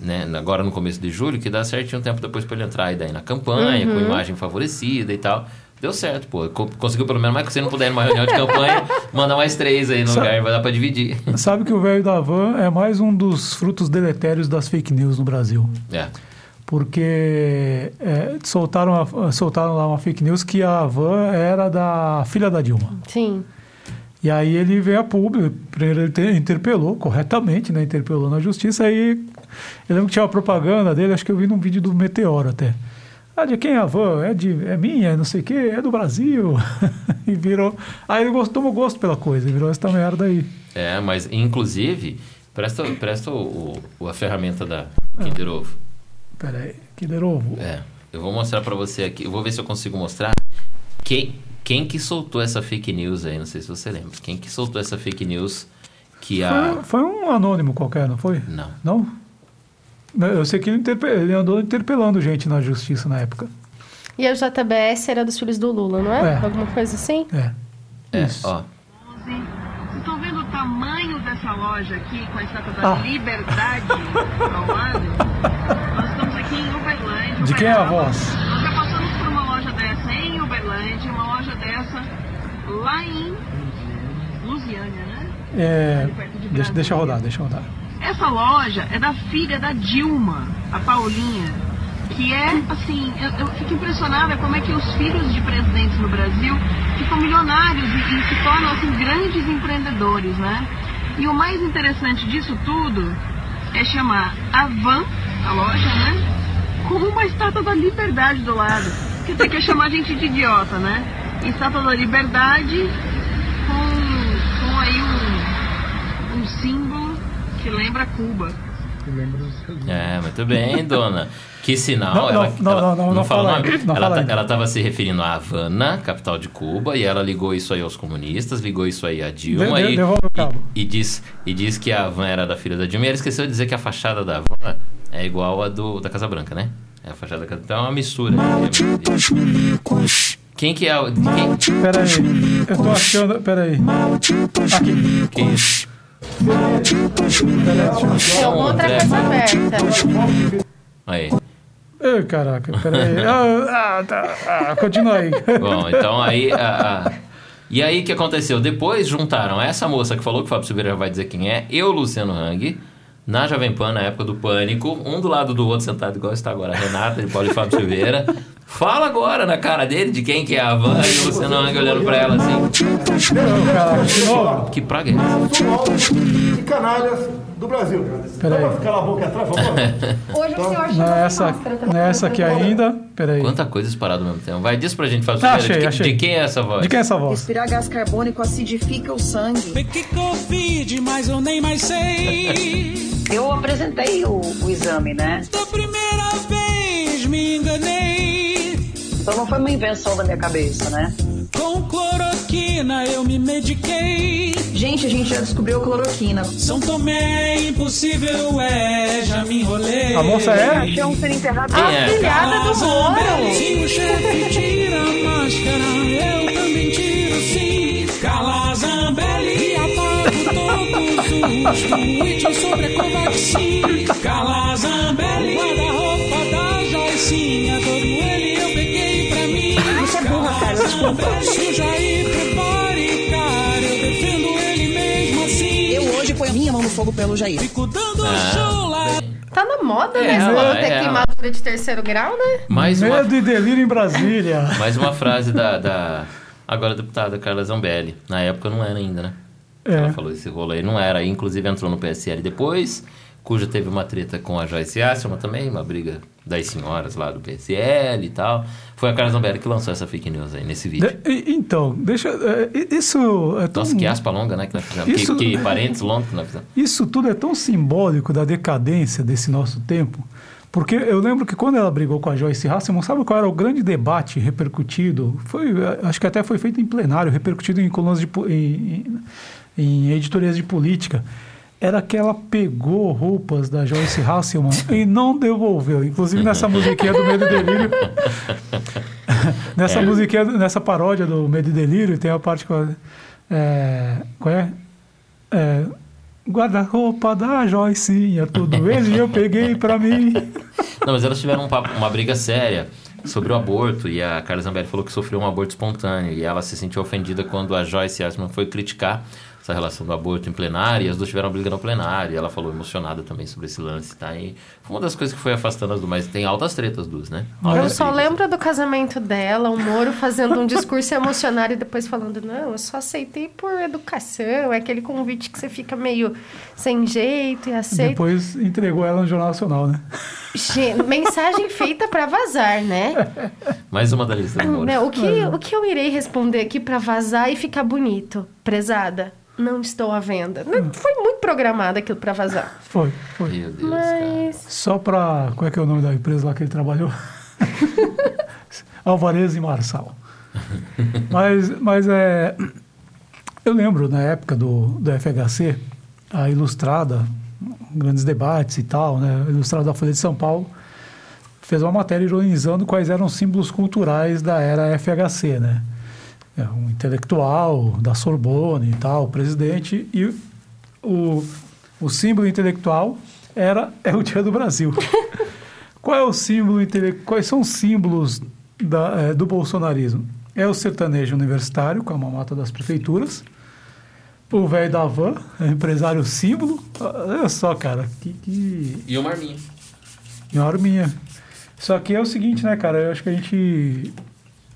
né, agora no começo de julho, que dá certinho um tempo depois para ele entrar e daí na campanha, Uhum. com imagem favorecida e tal. Deu certo, pô. Co- Conseguiu pelo menos mais que você não puder ir numa reunião de campanha, (laughs) manda mais três aí no Sabe- lugar, vai dar para dividir. Sabe que o velho da van é mais um dos frutos deletérios das fake news no Brasil. É. Porque é, soltaram, a- soltaram lá uma fake news que a van era da filha da Dilma. Sim. E aí ele veio a público, primeiro ele te- interpelou corretamente, né? Interpelou na justiça, aí eu lembro que tinha uma propaganda dele, acho que eu vi num vídeo do Meteoro até. Ah, de quem é a van? É, de, é minha, não sei o quê, é do Brasil. (laughs) e virou. Aí ele gostou, tomou gosto pela coisa, virou essa merda aí. É, mas inclusive, presta, presta o, o- a ferramenta da Kinder Ovo. Pera aí, que derovo. É. Eu vou mostrar para você aqui, eu vou ver se eu consigo mostrar quem, quem que soltou essa fake news aí, não sei se você lembra. Quem que soltou essa fake news que a... Foi, foi um anônimo qualquer, não foi? Não. Não? Eu sei que ele, interpe- ele andou interpelando gente na justiça na época. E a JBS era dos filhos do Lula, não é? É. Alguma coisa assim? É. É, Isso. ó. Vocês estão vendo o tamanho dessa loja aqui com a estátua da Ah. Liberdade (laughs) ao lado? Nós estamos aqui em Uberlândia. De quem é a voz? Nós já passamos por uma loja dessa em Uberlândia, uma loja dessa lá em Lusiânia, né? É, deixa, deixa rodar, deixa rodar. Essa loja é da filha da Dilma, a Paulinha, que é, assim, eu, eu fico impressionada como é que os filhos de presidentes no Brasil ficam milionários e, e se tornam, assim, grandes empreendedores, né? E o mais interessante disso tudo é chamar a Van, a loja, né? Com uma estátua da liberdade do lado. Quer dizer, quer chamar a gente de idiota, né? Estátua da liberdade com, com aí um, um símbolo que lembra Cuba. É, muito bem, dona. Que sinal. Não, ela, não, ela- não, não, não fala não ela, fala tá- ela estava se referindo a Havana, capital de Cuba, e ela ligou isso aí aos comunistas, ligou isso aí a Dilma De- e, devolve o cabo. e, e diz, e diz que a Havana era da filha da Dilma. E ela esqueceu de dizer que a fachada da Havana é igual a do, da Casa Branca, né? É a fachada da Casa Então é uma mistura. Quem que é o. Quem, Pera aí, eu tô achando. Pera aí. Aqui. que alguma outra coisa aberta. Aí. Ei, caraca, pera aí. (laughs) Ah, ah, tá. Ah, continua aí. (laughs) Bom, então aí. a- a- E aí o que aconteceu? Depois juntaram essa moça que falou que o Fábio Silveira vai dizer quem é, eu, Luciano Hang, na Jovem Pan, na época do Pânico, um do lado do outro, sentado igual está agora, Renata de Paulo e Fábio Silveira. Fala agora na cara dele de quem que é a Van e o Luciano Hang olhando pra ela assim. Não. Que praga é essa? Canalhas do Brasil. Peraí. Dá pra ficar a boca atrás, vamos lá. Hoje o senhor Não é essa, não é essa aqui ainda. Pera aí. Quanta coisa disparada ao mesmo tempo. Vai, diz pra gente, Fábio Ah, Silveira, de, achei, que- achei. de quem é essa voz? De quem é essa voz? Respirar gás carbônico acidifica o sangue. Peguei Covid, mas eu nem mais sei. Eu apresentei o, o exame, né? Da primeira vez me enganei. Então não foi uma invenção da minha cabeça, né? Com cloroquina eu me mediquei. Gente, a gente já descobriu a cloroquina. São Tomé, impossível é, já me enrolei. A moça é? Achei um ser enterrado. Quem é? Filhada do Moro. Se o chefe tira a máscara, eu também tiro sim. Carla Zambelli, apago todos os tweets sobre a Covaxin. Carla Zambelli, guarda-roupa da Joicinha, todo ele Se o Jair prepare, cara, eu defendo ele mesmo assim. Eu hoje ponho a minha mão no fogo pelo Jair. Fico dando Ah, show lá. Tá na moda, É né? ela, Ela, ter é ela. queimadura de terceiro grau, né? Mais uma, Medo e delírio em Brasília. (laughs) mais uma frase da, da agora deputada Carla Zambelli. Na época não era ainda, né? Ela É. falou esse rolo aí, não era. Inclusive entrou no PSL depois, cuja teve uma treta com a Joyce Asselman também, uma briga das senhoras lá do PSL e tal. Foi a Carla Zambelli que lançou essa fake news aí nesse vídeo. De- então, deixa. é, isso é tão, Nossa, que aspa longa, né, que nós fizemos. Isso- Que, que parênteses longos que nós fizemos. Isso tudo é tão simbólico da decadência desse nosso tempo. Porque eu lembro que quando ela brigou com a Joyce Hasselman, sabe qual era o grande debate repercutido? Foi, eh, acho que até foi feito em plenário, repercutido em colunas de, em, em editorias de política. Era que ela pegou roupas da Joyce Hasselman e não devolveu. Inclusive nessa musiquinha do Medo e Delírio. (laughs) nessa musiquinha, nessa paródia do Medo e Delírio, tem a parte com a, é, qual é? É, Guarda-roupa da Joicinha, tudo ele eu peguei pra mim. (laughs) Não, mas elas tiveram um papo- uma briga séria sobre o aborto e a Carla Zambelli falou que sofreu um aborto espontâneo e ela se sentiu ofendida quando a Joyce Asman foi criticar essa relação do aborto em plenário e as duas tiveram briga no plenário e ela falou emocionada também sobre esse lance, tá? E uma das coisas que foi afastando as duas, mas tem altas tretas duas, né? Eu Altas só brigas. lembro do casamento dela, o Moro fazendo um discurso emocionado e depois falando, não, eu só aceitei por educação, é aquele convite que você fica meio sem jeito e aceita. Depois entregou ela no Jornal Nacional, né? Mensagem feita pra vazar, né? Mais uma da lista do Moro. O, que, o que eu irei responder aqui pra vazar e ficar bonito? Prezada, não estou à venda. Não, Foi muito programado aquilo pra vazar. Foi, foi. Meu Deus, cara. Só pra. Qual é que é o nome da empresa lá que ele trabalhou? (laughs) Alvarez e Marçal. Mas, mas é. Eu lembro na época do, do FHC, a Ilustrada, grandes debates e tal, né? A Ilustrada da Folha de São Paulo, fez uma matéria ironizando quais eram os símbolos culturais da era FHC, né? É, um intelectual da Sorbonne e tal, presidente, e o, o símbolo intelectual era é o Dia do Brasil. (laughs) Qual é o símbolo Quais são os símbolos da, eh, do bolsonarismo? É o sertanejo universitário, com a mamata das prefeituras. O velho da van, é empresário símbolo. Olha só, cara, que, que E uma arminha. uma arminha. Só que é o seguinte, né, cara? Eu acho que a gente.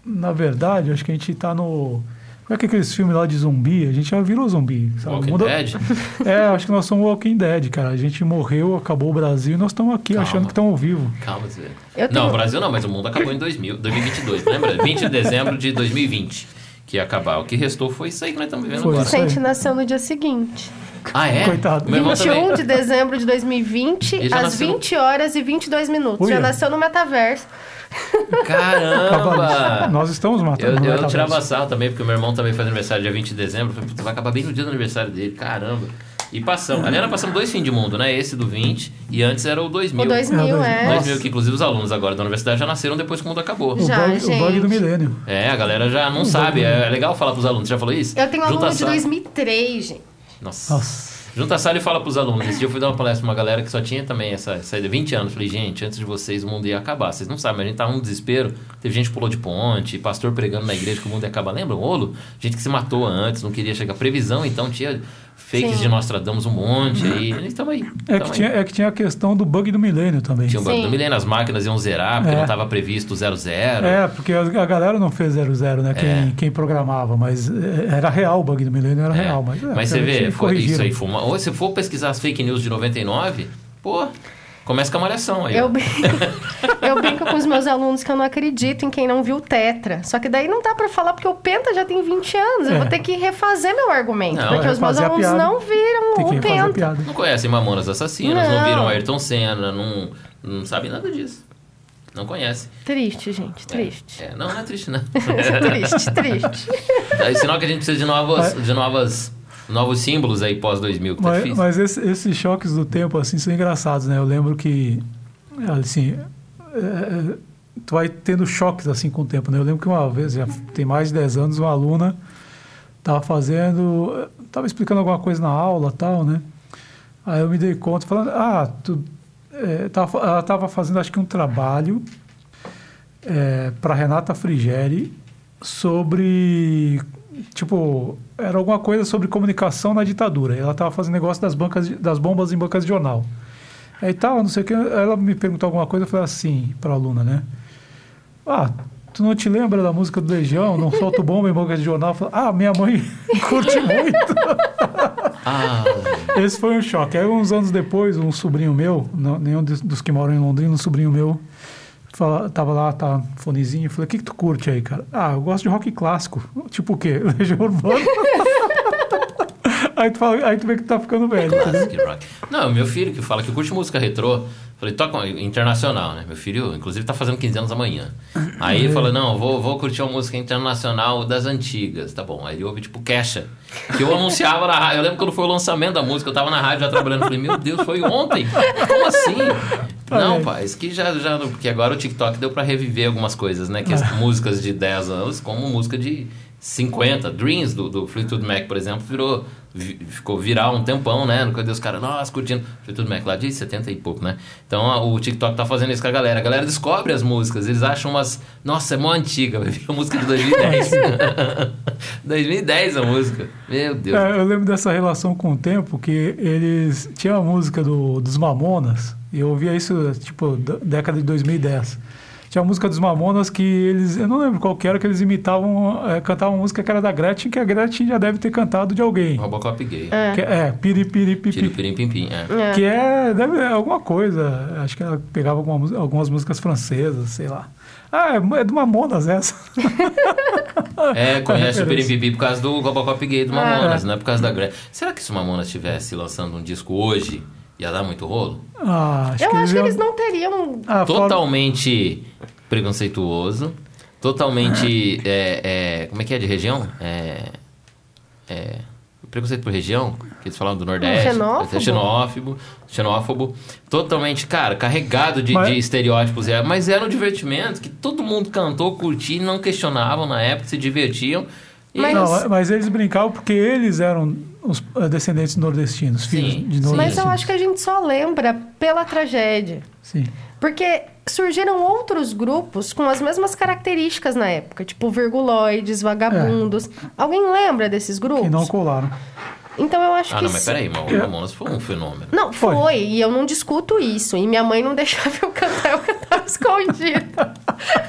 Na verdade, acho que a gente tá no. Como é que é aqueles filmes lá de zumbi? A gente já virou zumbi. Sabe? Walking O mundo- Dead? (laughs) É, acho que nós somos Walking Dead, cara. A gente morreu, acabou o Brasil e nós estamos aqui Calma. achando que estamos vivos. Calma, Zé. Tenho- Não, o Brasil não, mas o mundo acabou em 2000, 2022. Lembra? 20 de dezembro de 2020 que ia acabar. O que restou foi isso aí que nós estamos vivendo Foi agora. Vicente nasceu no dia seguinte. Ah, é? Coitado. Meu irmão 21 também. de dezembro de 2020, Ele já às nasceu no- 20 horas e 22 minutos. Uia. Já nasceu no metaverso. Caramba! Nós estamos matando. Eu, eu tirava sarro também, porque o meu irmão também faz aniversário dia 20 de dezembro. Eu falei, "Puta, vai acabar bem no dia do aniversário dele, caramba. E passamos. Aliás, passamos dois fins de mundo, né? Esse do 20 e antes era o 2000. O 2000, É, é. 2000, que inclusive os alunos agora da universidade já nasceram depois que o mundo acabou. O, Já, bug, o bug do gente. milênio. É, a galera já não sabe. É legal falar pros alunos. Você já falou isso? Eu tenho um aluno de sala- 2003, gente. Nossa. Nossa. Junta a sala e fala pros alunos. Esse dia eu fui dar uma palestra pra uma galera que só tinha também essa, essa ideia. 20 anos. Falei, gente, antes de vocês o mundo ia acabar. Vocês não sabem, mas a gente tava num desespero. Teve gente que pulou de ponte, pastor pregando na igreja que o mundo ia acabar. Lembra o rolo? Gente que se matou antes, não queria chegar. Previsão, então tinha fakes Sim. de Nostradamus um monte aí. Eles estavam aí. É que, aí. tinha, é que tinha a questão do bug do milênio também. Tinha um bug Sim. do milênio, as máquinas iam zerar, porque É. não estava previsto o 00. É, porque a, galera não fez 00, né? Quem, É. quem programava, mas é, era real o bug do milênio, era É. real. Mas, é, Mas você vê, foi, corrigiram. isso aí foi uma. Ou se for pesquisar as fake news de 99, pô, começa com a malhação aí. Eu, brin- (laughs) eu brinco com os meus alunos que eu não acredito em quem não viu Tetra. Só que daí não dá pra falar porque o Penta já tem 20 anos. Eu É. vou ter que refazer meu argumento. Não, porque é os meus alunos piada. não viram Tem que o Penta. piada. Não conhecem Mamonas Assassinas, não, Não. viram Ayrton Senna, não, não sabem nada disso. Não conhecem. Triste, gente, triste. É, não, não é triste, não. (laughs) triste, triste. é sinal que a gente precisa de novas, de novas, novos símbolos aí pós-2000, que tá Mas, difícil. mas esse- esses choques do tempo, assim, são engraçados, né? Eu lembro que, assim, é, é, tu vai tendo choques, assim, com o tempo, né? Eu lembro que uma vez, já tem mais de 10 anos, uma aluna tava fazendo, tava explicando alguma coisa na aula tal, né? Aí eu me dei conta, falando, ah, tu, é, tava, ela tava fazendo, acho que um trabalho para Renata Frigeri sobre tipo era alguma coisa sobre comunicação na ditadura. Ela estava fazendo negócio das bancas das bombas em bancas de jornal. Aí tal, não sei o que. Ela me perguntou alguma coisa, eu falei assim para a aluna, né? Ah, tu não te lembra da música do Legião? Não solta bomba em bancas de jornal? Falei, ah, minha mãe (laughs) curte muito. Ah, Esse foi um choque. Aí, uns anos depois, um sobrinho meu, não, nenhum dos, dos que moram em Londrina, um sobrinho meu, fala, tava lá, tá fonezinho, falei, o que, que tu curte aí, cara? Ah, eu gosto de rock clássico. Tipo o quê? (laughs) Legião Urbana. (laughs) aí, tu fala, aí tu vê que tu tá ficando velho. entendeu? Classic rock. Não, meu filho que fala que curte música retrô. Falei, toca internacional, né? Meu filho, inclusive, tá fazendo 15 anos amanhã. Aí ele falou, não, vou, vou curtir uma música internacional das antigas. Tá bom. Aí ele ouve, tipo, Kesha. Que eu anunciava na rádio. Eu lembro quando foi o lançamento da música, eu tava na rádio já trabalhando. Falei, meu Deus, foi ontem? Como assim? Não, Ai. pai, isso que já, já. Porque agora o TikTok deu pra reviver algumas coisas, né? Que as músicas de 10 anos, como música de 50. Dreams do, do Fleetwood Mac, por exemplo, virou. Ficou viral um tempão, né? No Cadê os caras, nossa, curtindo. Fleetwood Mac lá de 70 e pouco, né? Então a- o TikTok tá fazendo isso com a galera. A galera descobre as músicas, eles acham umas. Nossa, é mó antiga. A música de 2010. 2010 (laughs) a música. Meu Deus. É, eu lembro dessa relação com o tempo, que eles tinha a música do, dos Mamonas, e eu ouvia isso, tipo, da- década de 2010. Tinha a música dos Mamonas que eles, eu não lembro qual que era, que eles imitavam, é, cantavam uma música que era da Gretchen, que a Gretchen já deve ter cantado de alguém. Robocop gay. Que é, é Piripiri Pipi. Tiripirim pim pim. É. Que é, deve, é alguma coisa. Acho que ela pegava alguma algumas músicas francesas, sei lá. Ah, é, é do Mamonas essa. É, conhece o referência. Pirimpipi por causa do Robocop gay do Mamonas, É. não é por causa da Gretchen. Será que se o Mamonas estivesse lançando um disco hoje, ia dar muito rolo? Ah, acho Eu que acho que iam- eles não teriam. Ah, fora- Totalmente preconceituoso, totalmente. é, é, como é que é de região? É. é preconceito por região, que eles falavam do Nordeste. xenófobo? É xenófobo, xenófobo. Totalmente, cara, carregado de, Mas- de estereótipos. é, Mas era um divertimento que todo mundo cantou, curtia, não questionavam na época, se divertiam. Mas- Não, mas eles brincavam porque eles eram os eh, descendentes nordestinos, filhos Sim, de nordestinos. Mas eu acho que a gente só lembra pela tragédia. Sim. Porque surgiram outros grupos com as mesmas características na época, tipo virguloides, vagabundos. Alguém lembra desses grupos? Que não colaram. Então eu acho Ah, que. não, mas peraí, mas o Mamonas foi um fenômeno. Não, foi. Foi. e eu não discuto isso. E minha mãe não (laughs) deixava eu cantar, eu cantava escondida.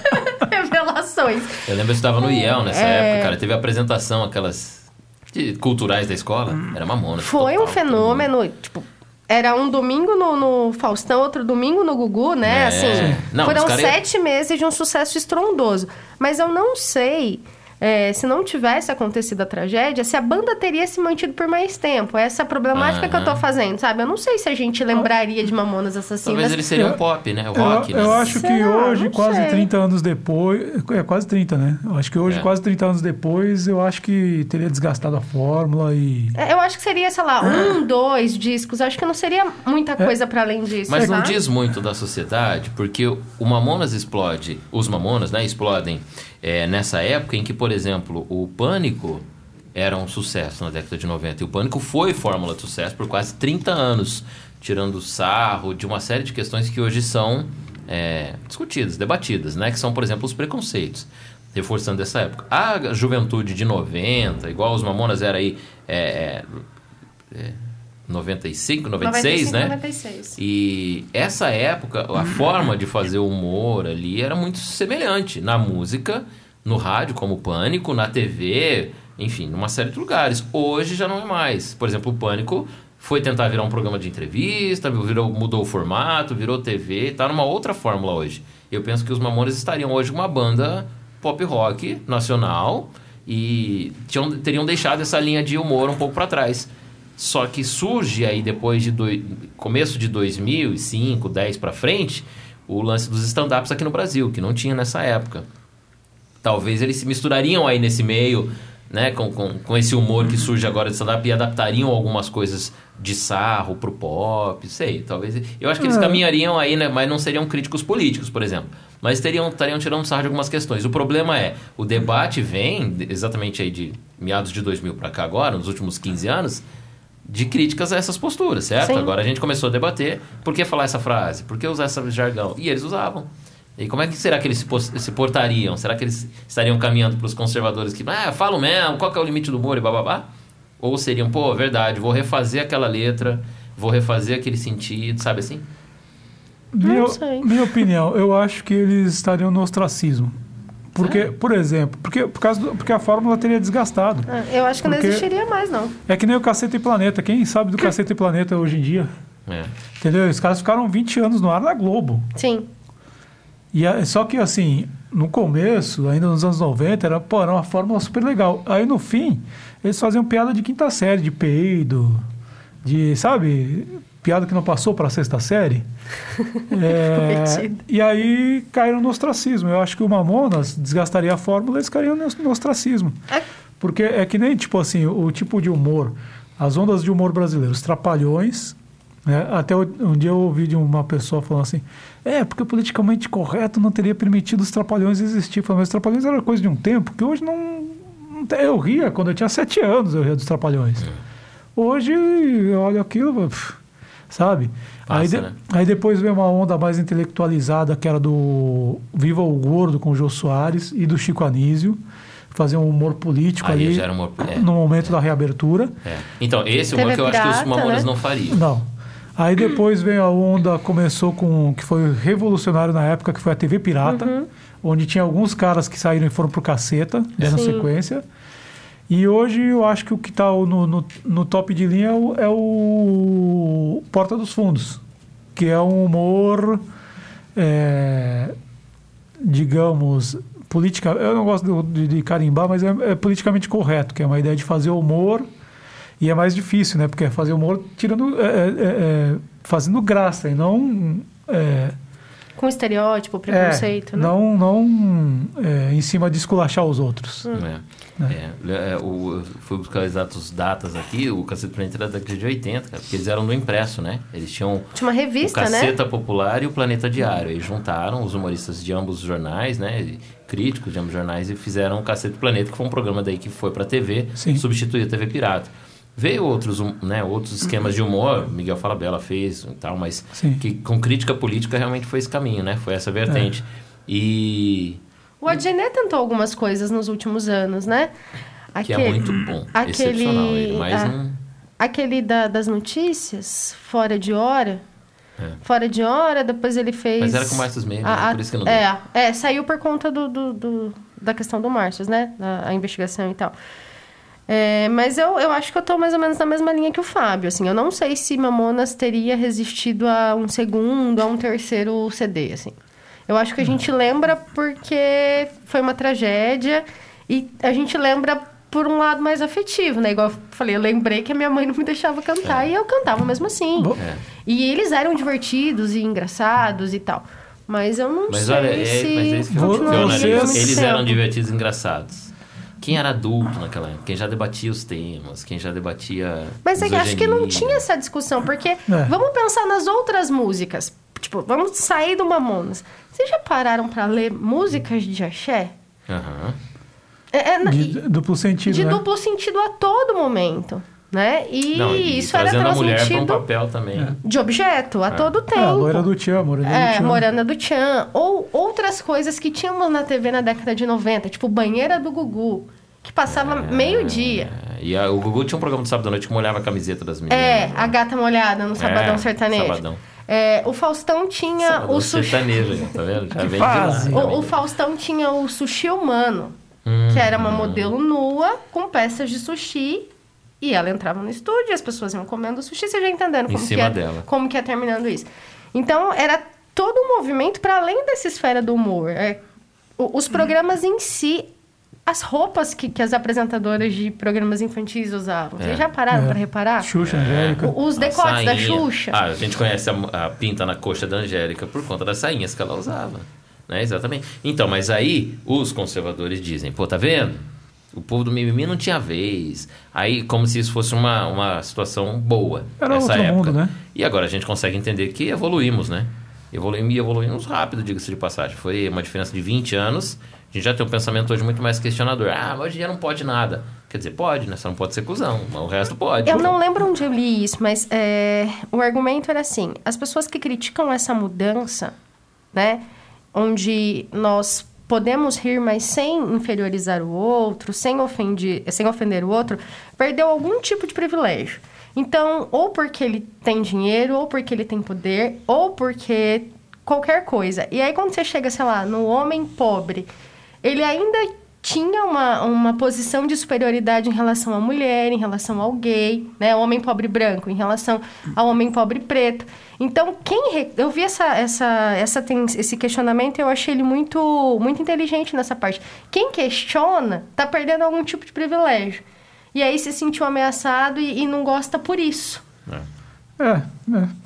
(laughs) Revelações. Eu lembro que eu estava no IEL nessa É. época, cara. Teve apresentação, aquelas de- culturais da escola. Era Mamonas. Foi um total, fenômeno, tipo. Era um domingo no, no Faustão, outro domingo no Gugu, né? É. Assim, Não, foram cara- sete meses de um sucesso estrondoso. Mas eu não sei é, se não tivesse acontecido a tragédia, se a banda teria se mantido por mais tempo. Essa é a problemática que eu tô fazendo, sabe? Eu não sei se a gente lembraria de Mamonas Assassinas. Talvez eles seriam Eu- pop, né? O Eu, rock, eu né? acho que Será? hoje, Não quase sei. 30 anos depois. É quase 30, né? Eu acho que hoje, É. quase 30 anos depois, eu acho que teria desgastado a fórmula e. É, Eu acho que seria, sei lá, um, dois discos. Acho que não seria muita coisa pra além disso. Mas não diz muito da sociedade, porque o Mamonas explode, os Mamonas, né, explodem é, nessa época em que, por exemplo, o Pânico era um sucesso na década de 90. E o Pânico foi fórmula de sucesso por quase 30 anos, tirando sarro de uma série de questões que hoje são é, discutidas, debatidas, né? Que são, por exemplo, os preconceitos. Reforçando essa época. A juventude de 90, igual os Mamonas era aí é, é, é, 95, 96, 95, né? 96. E essa época, a forma de fazer humor ali era muito semelhante na música, no rádio, como Pânico, na TV, enfim, numa série de lugares. Hoje já não é mais. Por exemplo, o Pânico foi tentar virar um programa de entrevista, virou, mudou o formato, virou TV, tá numa outra fórmula hoje. Eu penso que os Mamones estariam hoje uma banda pop rock nacional e tinham, teriam deixado essa linha de humor um pouco para trás. Só que surge aí depois de começo de 2005, 10 para frente, o lance dos stand-ups aqui no Brasil, que não tinha nessa época. Talvez eles se misturariam aí nesse meio, né, com, com, com esse humor que surge agora de stand-up e adaptariam algumas coisas de sarro pro pop, sei, talvez. Eu acho que eles É. caminhariam aí, né, mas não seriam críticos políticos, por exemplo. Mas teriam, estariam tirando sarro de algumas questões. O problema é, o debate vem exatamente aí de meados de 2000 para cá agora, nos últimos 15 anos, de críticas a essas posturas, certo? Sim. Agora a gente começou a debater por que falar essa frase, por que usar esse jargão. E eles usavam. E como é que será que eles se, portariam? Será que eles estariam caminhando para os conservadores que, ah, falo mesmo, qual que é o limite do humor e bababá? Ou seriam, pô, verdade, vou refazer aquela letra, vou refazer aquele sentido, sabe assim? Minha, sei. minha opinião, eu acho que eles estariam no ostracismo. Porque, por exemplo, porque, por causa do- porque a fórmula teria desgastado. É, Eu acho que Porque- não existiria mais, não. É que nem o Caceta e Planeta. Quem sabe do Caceta e Planeta hoje em dia? É. Entendeu? Os caras ficaram 20 anos no ar na Globo. Sim. E a- só que assim, no começo, ainda nos anos 90, era, pô, era uma fórmula super legal. Aí no fim, eles faziam piada de quinta série, de peido, de, sabe, piada que não passou para a sexta série. (laughs) É, e aí caíram no ostracismo. Eu acho que o Mamonas desgastaria a fórmula e eles cairiam no, ostracismo. É. Porque é que nem, tipo assim, o tipo de humor, as ondas de humor brasileiro, os trapalhões. né? Até um dia eu ouvi de uma pessoa falando assim: é, porque o politicamente correto não teria permitido os trapalhões existir. Falei, mas os trapalhões era coisa de um tempo que hoje não. eu ria, quando eu tinha sete anos, eu ria dos trapalhões. Hoje eu olho aquilo, pff, sabe? Passa, aí, de- né? aí depois veio uma onda mais intelectualizada, que era do Viva o Gordo com o Jô Soares e do Chico Anísio. Fazer um humor político Aí ali já era humor- é, no momento da reabertura. É. Então, esse humor que eu acho que os pirata, Mamonas né? não fariam. Não. Aí depois veio a onda, começou com que foi revolucionário na época, que foi a TV Pirata, onde tinha alguns caras que saíram e foram pro caceta, dando Sim. sequência. E hoje eu acho que o que está no, no, no top de linha é o, é o Porta dos Fundos, que é um humor, é, digamos, política. Eu não gosto de, de carimbar, mas é, é politicamente correto, que é uma ideia de fazer humor e é mais difícil, né? Porque é fazer humor tirando, é, é, é, fazendo graça e não com estereótipo, preconceito, é, né? Não, não é, em cima de esculachar os outros. Hum. É. É, é, o, eu fui buscar exatos datas aqui, o Cacete Planeta era da década de 80, cara, porque eles eram do impresso, né? Eles tinham Tinha uma revista, o né? Caceta Popular e o Planeta Diário. Eles juntaram os humoristas de ambos os jornais, né? e Críticos de ambos os jornais e fizeram o Cacete Planeta, que foi um programa daí que foi pra TV, Sim. substituir a TV Pirata. Veio outros, né, outros esquemas de humor, Miguel Falabella fez e tal, mas Sim. que com crítica política realmente foi esse caminho, né? Foi essa vertente. E O Adnet tentou algumas coisas nos últimos anos, né? que é muito bom, excepcional. Ele, mas ah, não... Aquele da- das notícias, fora de hora. É. Fora de hora, depois ele fez. Mas era com o Márcio mesmo, a- né? a- por isso que não é, é, saiu por conta do, do- do- da questão do Márcio, né? Da, a investigação e tal. É, mas eu, eu acho que eu tô mais ou menos na mesma linha que o Fábio. Assim, eu não sei se Mamonas teria resistido a um segundo, a um terceiro CD, assim. Eu acho que a gente lembra porque foi uma tragédia e a gente lembra por um lado mais afetivo, né? Igual eu falei, eu lembrei que a minha mãe não me deixava cantar e eu cantava mesmo assim. É. E eles eram divertidos e engraçados e tal. Mas eu não Mas sei olha, é, se mas é isso que eu, Vou- que analiso. no mesmo Eles eram divertidos e engraçados. Quem era adulto naquela época? Quem já debatia os temas? Quem já debatia. Mas é que acho que não tinha essa discussão, porque É. vamos pensar nas outras músicas. Tipo, vamos sair do Mamonas. Vocês já pararam pra ler músicas de axé? Aham. É, é, na- De duplo sentido, de né? duplo sentido a todo momento, né? E, Não, e isso era trazendo a mulher para um transmitido papel também. de objeto a todo tempo. É, a loira do Tchan, Morena do É, Tchan. Morana do Tchan. Ou outras coisas que tínhamos na TV na década de 90, tipo Banheira do Gugu, que passava meio-dia. É, e a- o Gugu tinha um programa de sábado à noite que molhava a camiseta das meninas. É, né? a gata molhada no Sabadão É, Sertanejo. Sabadão. É, o Faustão tinha Sabadão o sushi. sertanejo, tá vendo? Já (laughs) vem de fase. lá. O, o Faustão tinha o sushi humano, Hum. que era uma modelo nua com peças de sushi. E ela entrava no estúdio e as pessoas iam comendo o sushi, você já entendendo como, que cima é, dela. como que é terminando isso. Então, era todo um movimento para além dessa esfera do humor. É, os programas em si, as roupas que, que as apresentadoras de programas infantis usavam. É. Vocês já pararam É. para reparar? Xuxa, Angélica. O- Os decotes da. Xuxa. Ah, a gente conhece a, a pinta na coxa da Angélica por conta das sainhas que ela usava. Né? Exatamente. Então, mas aí os conservadores dizem, pô, tá vendo? O povo do mimimi não tinha vez. Aí, como se isso fosse uma, uma situação boa Era nessa outro época. mundo, né? E agora a gente consegue entender que evoluímos, né? Evoluímos e evoluímos rápido, diga-se de passagem. Foi uma diferença de 20 anos. A gente já tem um pensamento hoje muito mais questionador. Ah, mas hoje em dia não pode nada. Quer dizer, pode, né? Só não pode ser cuzão. Mas o resto pode. Eu não lembro onde eu li isso, mas é, o argumento era assim: as pessoas que criticam essa mudança, né, onde nós podemos rir, mas sem inferiorizar o outro, sem, ofender, sem ofender o outro, perdeu algum tipo de privilégio. Então, ou porque ele tem dinheiro, ou porque ele tem poder, ou porque qualquer coisa. E aí, quando você chega, sei lá, no homem pobre, ele ainda tinha uma, uma posição de superioridade em relação à mulher, em relação ao gay, né? O homem pobre branco, em relação ao homem pobre preto. Então, quem... re- Eu vi essa, essa, essa, esse questionamento eu achei ele muito, muito inteligente nessa parte. Quem questiona tá perdendo algum tipo de privilégio. E aí se sentiu ameaçado e, e não gosta por isso. É, é.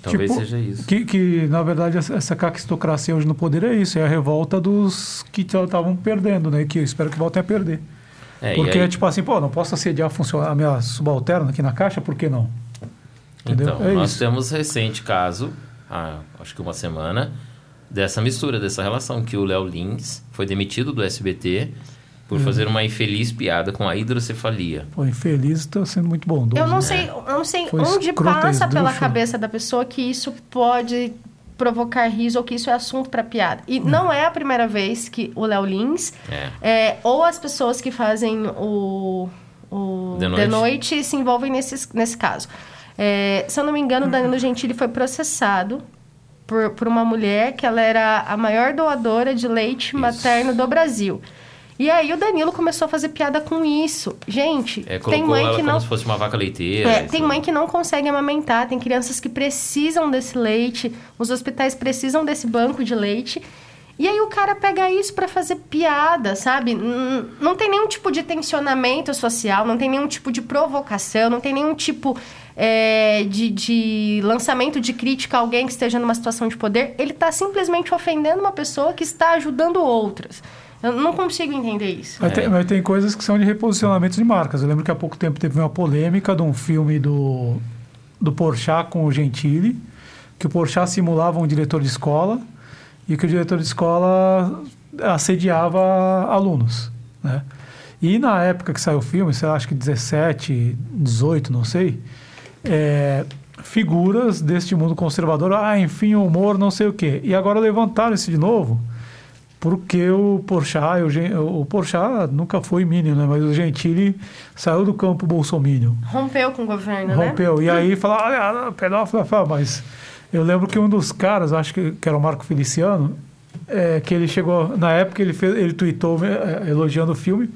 Talvez tipo, seja isso. Que, que, na verdade, essa caquistocracia hoje no poder é isso. É a revolta dos que estavam perdendo, né? Que eu espero que voltem a perder. É, Porque aí- é tipo assim, pô, não posso assediar a, a minha subalterna aqui na caixa, por que não? Entendeu? Então, É nós isso. temos recente caso, há, acho que uma semana, dessa mistura, dessa relação, que o Léo Lins foi demitido do SBT por Uhum. fazer uma infeliz piada com a hidrocefalia. Pô, infeliz está sendo muito bondoso. Eu não né? sei, não sei Foi onde passa pela cabeça da pessoa que isso pode provocar riso ou que isso é assunto para piada. E não é a primeira vez que o Léo Lins É. é, ou as pessoas que fazem o, o De de, noite. noite. se envolvem nesse, nesse caso. É, se eu não me engano, o Danilo Gentili foi processado por, por uma mulher que ela era a maior doadora de leite materno do Brasil. E aí o Danilo começou a fazer piada com isso. Gente, É, tem mãe que como não se fosse uma vaca leiteira. é, tem mãe que não consegue amamentar, tem crianças que precisam desse leite, os hospitais precisam desse banco de leite. E aí o cara pega isso pra fazer piada, sabe? Não tem nenhum tipo de tensionamento social, não tem nenhum tipo de provocação, não tem nenhum tipo é, de, de lançamento de crítica a alguém que esteja numa situação de poder. Ele está simplesmente ofendendo uma pessoa que está ajudando outras. Eu não consigo entender isso. Mas, tem, mas tem coisas que são de reposicionamento de marcas. Eu lembro que há pouco tempo teve uma polêmica de um filme do, do Porchat com o Gentili, que o Porchat simulava um diretor de escola e que o diretor de escola assediava alunos, né? E na época que saiu o filme, sei lá, acho que 17, 18, não sei, é, figuras deste mundo conservador, ah, enfim, o humor, não sei o quê. E agora levantaram isso de novo, porque o Porchat, o, o Porchat nunca foi Minion, né? Mas o Gentili saiu do campo bolsominion. Rompeu com o governo, né? Rompeu. E aí (laughs) falaram, olha, pedófilo, eu falei, "Ah, mas eu lembro que um dos caras, acho que, que era o Marco Feliciano, é, que ele chegou, na época ele fez, ele tweetou é, elogiando o filme.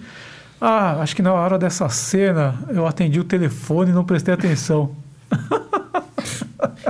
Ah, acho que na hora dessa cena eu atendi o telefone e não prestei atenção. (laughs)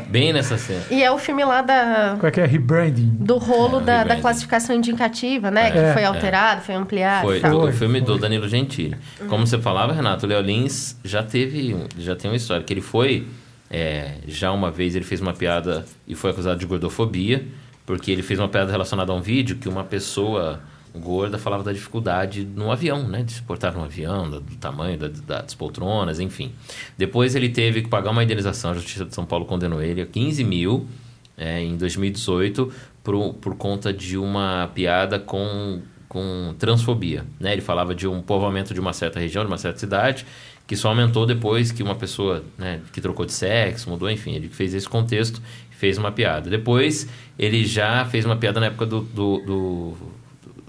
Bem nessa cena. E é o filme lá da, Qual é que é? Rebranding. do rolo É, da, da classificação indicativa, né? Que É. foi alterado, foi ampliado. Foi do, Foi, o filme do foi. Danilo Gentili. Como você falava, Renato, o Léo Lins já teve, já tem uma história que ele foi, é, já uma vez ele fez uma piada e foi acusado de gordofobia, porque ele fez uma piada relacionada a um vídeo que uma pessoa gorda falava da dificuldade no avião, né? De se portar no avião, do, do tamanho da- da- das poltronas, enfim. Depois ele teve que pagar uma indenização, a Justiça de São Paulo condenou ele a 15 mil é, em 2018 por, por conta de uma piada com, com transfobia. Né? Ele falava de um povoamento de uma certa região, de uma certa cidade, que só aumentou depois que uma pessoa né, que trocou de sexo, mudou, enfim, ele fez esse contexto fez uma piada. Depois ele já fez uma piada na época do, do, do,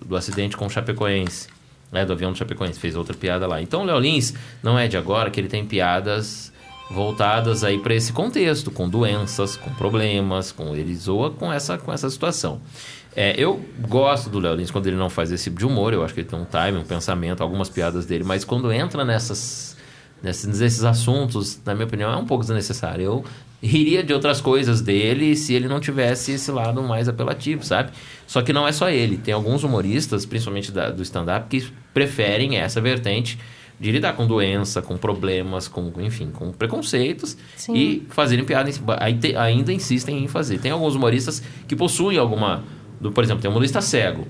do acidente com o Chapecoense. Né, do avião do Chapecoense, fez outra piada lá. Então o Léo Lins não é de agora que ele tem piadas voltadas aí para esse contexto, com doenças, com problemas, com ele zoa com essa, com essa situação. É, eu gosto do Léo Lins quando ele não faz esse tipo de humor, eu acho que ele tem um time, um pensamento, algumas piadas dele, mas quando entra nessas, nesses, nesses assuntos, na minha opinião, é um pouco desnecessário. Eu riria de outras coisas dele se ele não tivesse esse lado mais apelativo, sabe? Só que não é só ele, tem alguns humoristas, principalmente da- do stand-up, que preferem essa vertente de lidar com doença, com problemas, com, enfim, com preconceitos Sim. e fazerem piada, ainda insistem em fazer. Tem alguns humoristas que possuem alguma, do, por exemplo, tem um humorista cego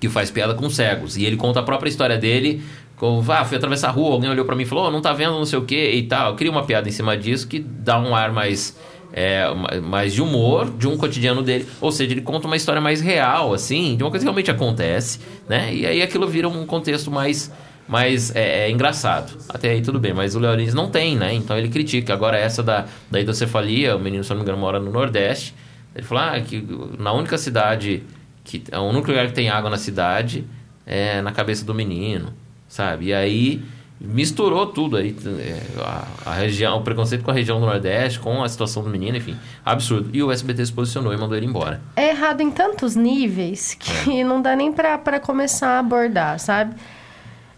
que faz piada com cegos e ele conta a própria história dele, como, ah, fui atravessar a rua, alguém olhou pra mim e falou, oh, não tá vendo não sei o que e tal. Cria uma piada em cima disso que dá um ar mais é, ma- mais de humor de um cotidiano dele. Ou seja, ele conta uma história mais real, assim, de uma coisa que realmente acontece, né? E aí aquilo vira um contexto mais, mais é, é, engraçado. Até aí tudo bem, mas o Léo Lins não tem, né? Então ele critica. Agora essa da, da hidrocefalia, o menino, se não me engano, mora no Nordeste. Ele falou ah, que na única cidade, que o único lugar que tem água na cidade é na cabeça do menino, sabe? E aí misturou tudo aí, é, a, a região, o preconceito com a região do Nordeste, com a situação do menino, enfim, absurdo. E o SBT se posicionou e mandou ele embora. É errado em tantos níveis que não dá nem pra começar a abordar, sabe?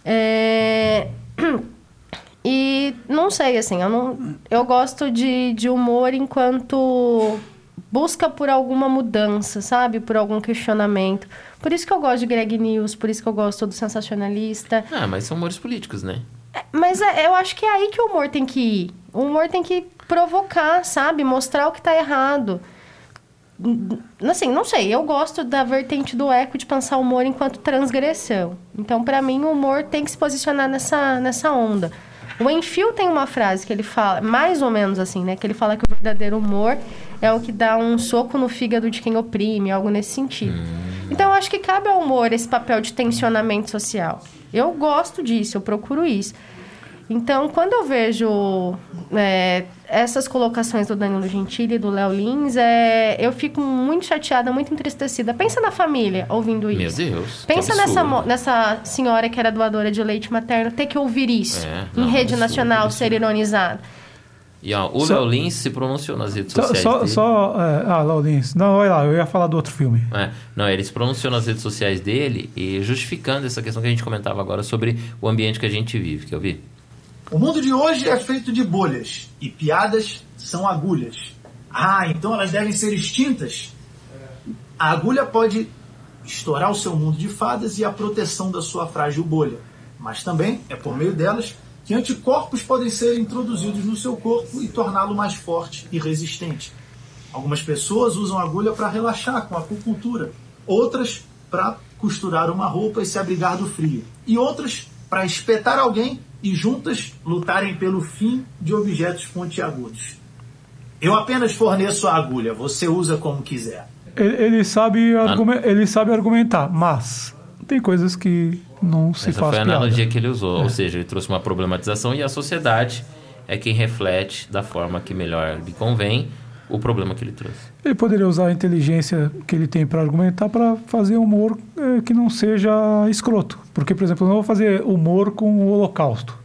É... (clears throat) E não sei, assim, eu, não, eu gosto de, de humor enquanto busca por alguma mudança, sabe? Por algum questionamento. Por isso que eu gosto de Greg News, por isso que eu gosto do Sensacionalista. Ah, mas são humores políticos, né? Mas é- eu acho que é aí que o humor tem que ir. O humor tem que provocar, sabe? Mostrar o que tá errado. Assim, não sei, eu gosto da vertente do eco de pensar o humor enquanto transgressão. Então, pra mim, o humor tem que se posicionar nessa, nessa onda. O Enfio tem uma frase que ele fala, mais ou menos assim, né? Que ele fala que o verdadeiro humor é o que dá um soco no fígado de quem oprime, algo nesse sentido. Então, eu acho que cabe ao humor esse papel de tensionamento social. Eu gosto disso, eu procuro isso. Então, quando eu vejo é, essas colocações do Danilo Gentili e do Léo Lins, é, eu fico muito chateada, muito entristecida. Pensa na família ouvindo Meu isso. Deus. que Pensa nessa, nessa senhora que era doadora de leite materno ter que ouvir isso É, em não, rede nacional, ser ironizado. E ó, o Só- Léo Lins se pronunciou nas redes sociais só, dele. só é, ah, Laurins. Não, olha lá, eu ia falar do outro filme. É, não, ele se pronunciou nas redes sociais dele e justificando essa questão que a gente comentava agora sobre o ambiente que a gente vive. Quer ouvir? O mundo de hoje é feito de bolhas e piadas são agulhas. Ah, então elas devem ser extintas? A agulha pode estourar o seu mundo de fadas e a proteção da sua frágil bolha, mas também é por meio delas que anticorpos podem ser introduzidos no seu corpo e torná-lo mais forte e resistente. Algumas pessoas usam agulha para relaxar com a acupuntura, outras para costurar uma roupa e se abrigar do frio, e outras para espetar alguém e juntas lutarem pelo fim de objetos pontiagudos. Eu apenas forneço a agulha, você usa como quiser. Ele, ele sabe argumen- ele sabe argumentar, mas tem coisas que não se Essa faz foi a piada. analogia que ele usou. É. Ou seja, ele trouxe uma problematização e a sociedade é quem reflete da forma que melhor lhe convém o problema que ele trouxe. Ele poderia usar a inteligência que ele tem para argumentar para fazer humor eh, que não seja escroto. Porque, por exemplo, eu não vou fazer humor com o Holocausto.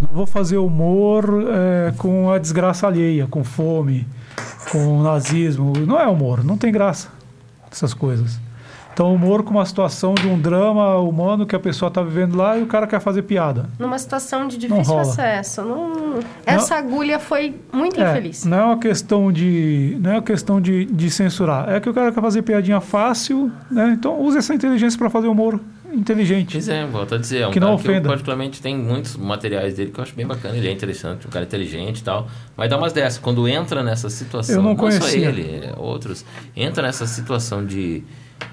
Eu não vou fazer humor eh, com a desgraça alheia, com fome, com o nazismo. Não é humor, não tem graça essas coisas. Então, humor com uma situação de um drama humano que a pessoa está vivendo lá e o cara quer fazer piada. Numa situação de Não difícil rola. acesso. Não- Essa agulha foi muito É, infeliz. não é uma questão de não é uma questão de, de censurar. É que o cara quer fazer piadinha fácil, né? Então use essa inteligência para fazer humor inteligente. Pois é, volto a dizer, é um Que não cara que eu ofenda. particularmente tem muitos materiais dele que eu acho bem bacana, ele é interessante, um cara inteligente e tal, mas dá umas dessas, quando entra nessa situação, Eu não só conhecia. ele, é, outros, entra nessa situação de,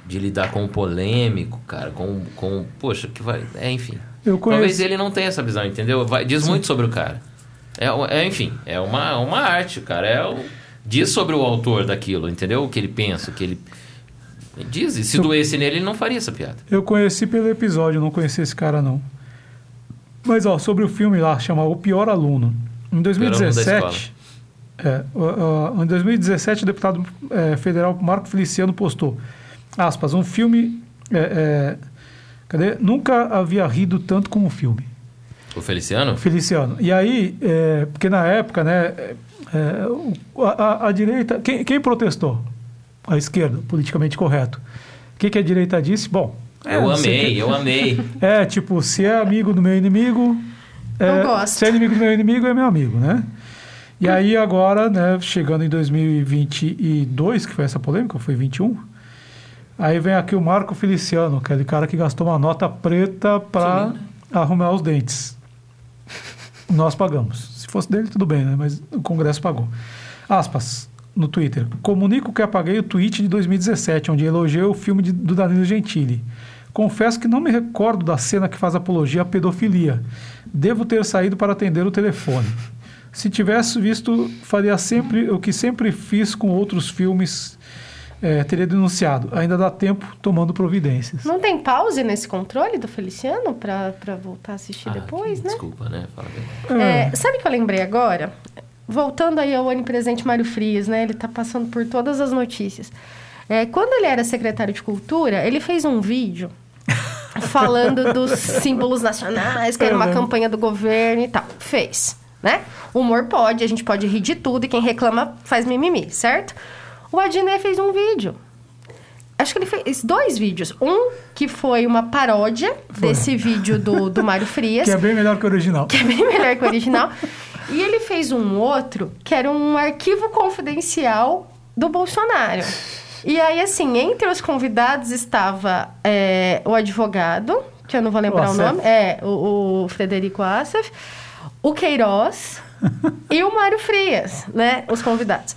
de lidar com o polêmico, cara, com, com poxa, que vai, é, enfim. Eu Talvez ele não tenha essa visão, entendeu? Vai, diz Sim. muito sobre o cara. É, é, enfim, é uma, uma arte, cara, é o, diz sobre o autor daquilo, entendeu? O que ele pensa, o que ele... Diz, e se Eu- doesse nele, ele não faria essa piada. Eu conheci pelo episódio, não conheci esse cara não. Mas ó, sobre o filme lá, chama O Pior Aluno. Em aluno da 2017, é, o- o- em 2017 o deputado é, federal Marco Feliciano postou, aspas, um filme, é, é, cadê? Nunca havia rido tanto com um filme. O Feliciano? Feliciano. E aí, é, porque na época, né, é, o- a, a- a direita. Quem, quem protestou? A esquerda, politicamente correto. O que, que a direita disse? Bom. é, Eu amei, que- eu amei. (laughs) É, tipo, se é amigo do meu inimigo. É, Eu gosto. Se é inimigo do meu inimigo, é meu amigo, né? E aí, agora, né, chegando em 2022, que foi essa polêmica, foi 21. Aí vem aqui o Marco Feliciano, aquele cara que gastou uma nota preta para arrumar os dentes. Nós pagamos. Se fosse dele, tudo bem, né? Mas o Congresso pagou. Aspas, no Twitter. Comunico que apaguei o tweet de 2017, onde elogiei o filme de- do Danilo Gentili. Confesso que não me recordo da cena que faz apologia à pedofilia. Devo ter saído para atender o telefone. Se tivesse visto, faria sempre o que sempre fiz com outros filmes, eh, teria denunciado. Ainda dá tempo tomando providências. Não tem pause nesse controle do Feliciano pra, pra voltar a assistir Ah, depois, que né? Desculpa, né? Fala bem. É, sabe o que eu lembrei agora? Voltando aí ao onipresente Mário Frias, né? Ele tá passando por todas as notícias. É, quando ele era secretário de Cultura, ele fez um vídeo (laughs) falando dos símbolos nacionais, que era uma campanha do governo e tal. Fez, né? O humor pode, a gente pode rir de tudo e quem reclama faz mimimi, certo? O Adnet fez um vídeo. Acho que ele fez dois vídeos. Um que foi uma paródia desse vídeo do, do Mário (laughs) Frias Que é bem melhor que o original. que é bem melhor que o original. E ele fez um outro que era um arquivo confidencial do Bolsonaro. E aí, assim, entre os convidados estava é, o advogado, que eu não vou lembrar o, Assef. nome, é, o, o Frederico Assef, o Queiroz (laughs) e o Mário Frias, né? Os convidados.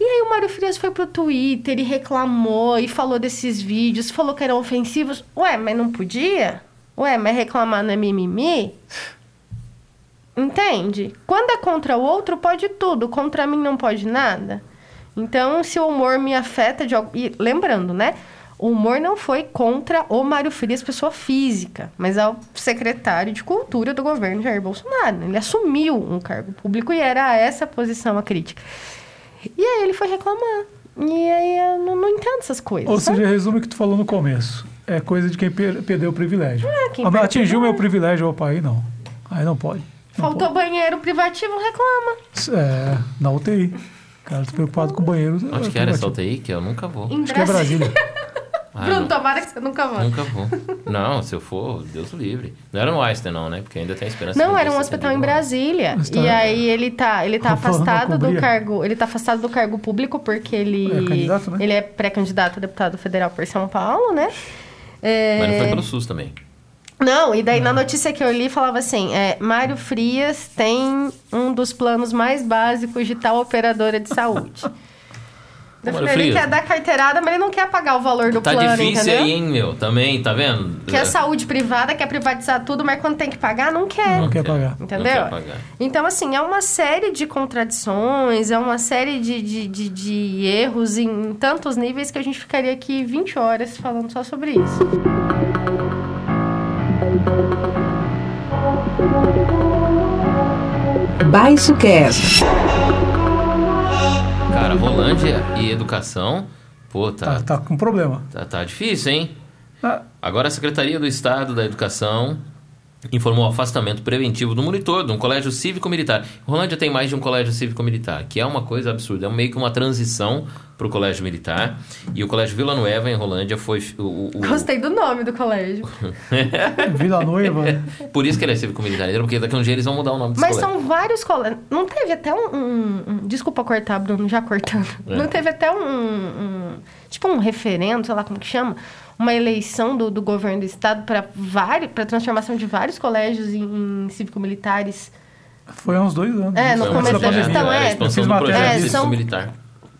E aí o Mário Frias foi pro Twitter e reclamou e falou desses vídeos, falou que eram ofensivos. Ué, mas não podia? Ué, mas reclamar não é mimimi? Entende? Quando é contra o outro, pode tudo. Contra mim não pode nada. Então, se o humor me afeta de algo... E lembrando, né? O humor não foi contra o Mário Frias, pessoa física, mas ao secretário de Cultura do governo Jair Bolsonaro. Ele assumiu um cargo público e era essa a posição a crítica. E aí ele foi reclamar. E aí eu não, não entendo essas coisas. Ou sabe? seja, resume o que tu falou no começo. É coisa de quem per- perdeu o privilégio. É, quem Atingiu o meu privilégio, opa, aí não. Aí não pode. Não Faltou banheiro privativo, reclama. pode. É, na UTI. Cara, tô preocupado com o banheiro. Onde que era essa UTI? Que eu nunca vou. Em Acho que é Brasília. (laughs) Ah, Bruno, não. tomara que você nunca vá. Nunca vou. Não, se eu for, Deus o livre. Não era no Einstein, não, né? Porque ainda tem esperança. Não, era um hospital em. Brasília. Tá- E aí ele tá, ele tá afastado do cargo, ele tá afastado do cargo público porque ele É candidato, né? ele é pré-candidato a deputado federal por São Paulo, né? É, Mas não foi pelo SUS também. Não, e daí na notícia que eu li falava assim: é, Mário Frias tem um dos planos mais básicos de tal operadora de saúde. (laughs) Falei, ele quer dar carteirada, mas ele não quer pagar o valor do Tá plano, difícil entendeu? aí, hein, meu? Também, tá vendo? Quer saúde privada, quer privatizar tudo, mas quando tem que pagar, não quer. Não quer pagar. Entendeu? Não quer pagar. Então, assim, é uma série de contradições, é uma série de, de, de, de erros em tantos níveis que a gente ficaria aqui 20 horas falando só sobre isso. Baixo Cast. Cara, Rolândia e educação, pô, tá, Tá, tá com problema. tá, tá difícil, hein? Ah, Agora a Secretaria do Estado da Educação informou o afastamento preventivo do monitor de um colégio cívico-militar. Rolândia tem mais de um colégio cívico-militar, que é uma coisa absurda. É meio que uma transição para o colégio militar. E o colégio Vila Nueva, em Rolândia, foi... O, o- o- Gostei do nome do colégio. (laughs) Vila Noiva. (laughs) Por isso que ele é cívico-militar, entendeu? porque daqui a um dia eles vão mudar o nome desse Mas colégio. são vários colégios. Não teve até um, um- um- Desculpa cortar, Bruno, já cortando. É. Não teve até um, um- Tipo um referendo, sei lá como que chama. Uma eleição do, do governo do estado para vários, para transformação de vários colégios em, em cívico-militares. Foi há uns dois anos. É, no Foi começo da gestão, a é. expansão Fiz do matéria projeto disso. cívico-militar.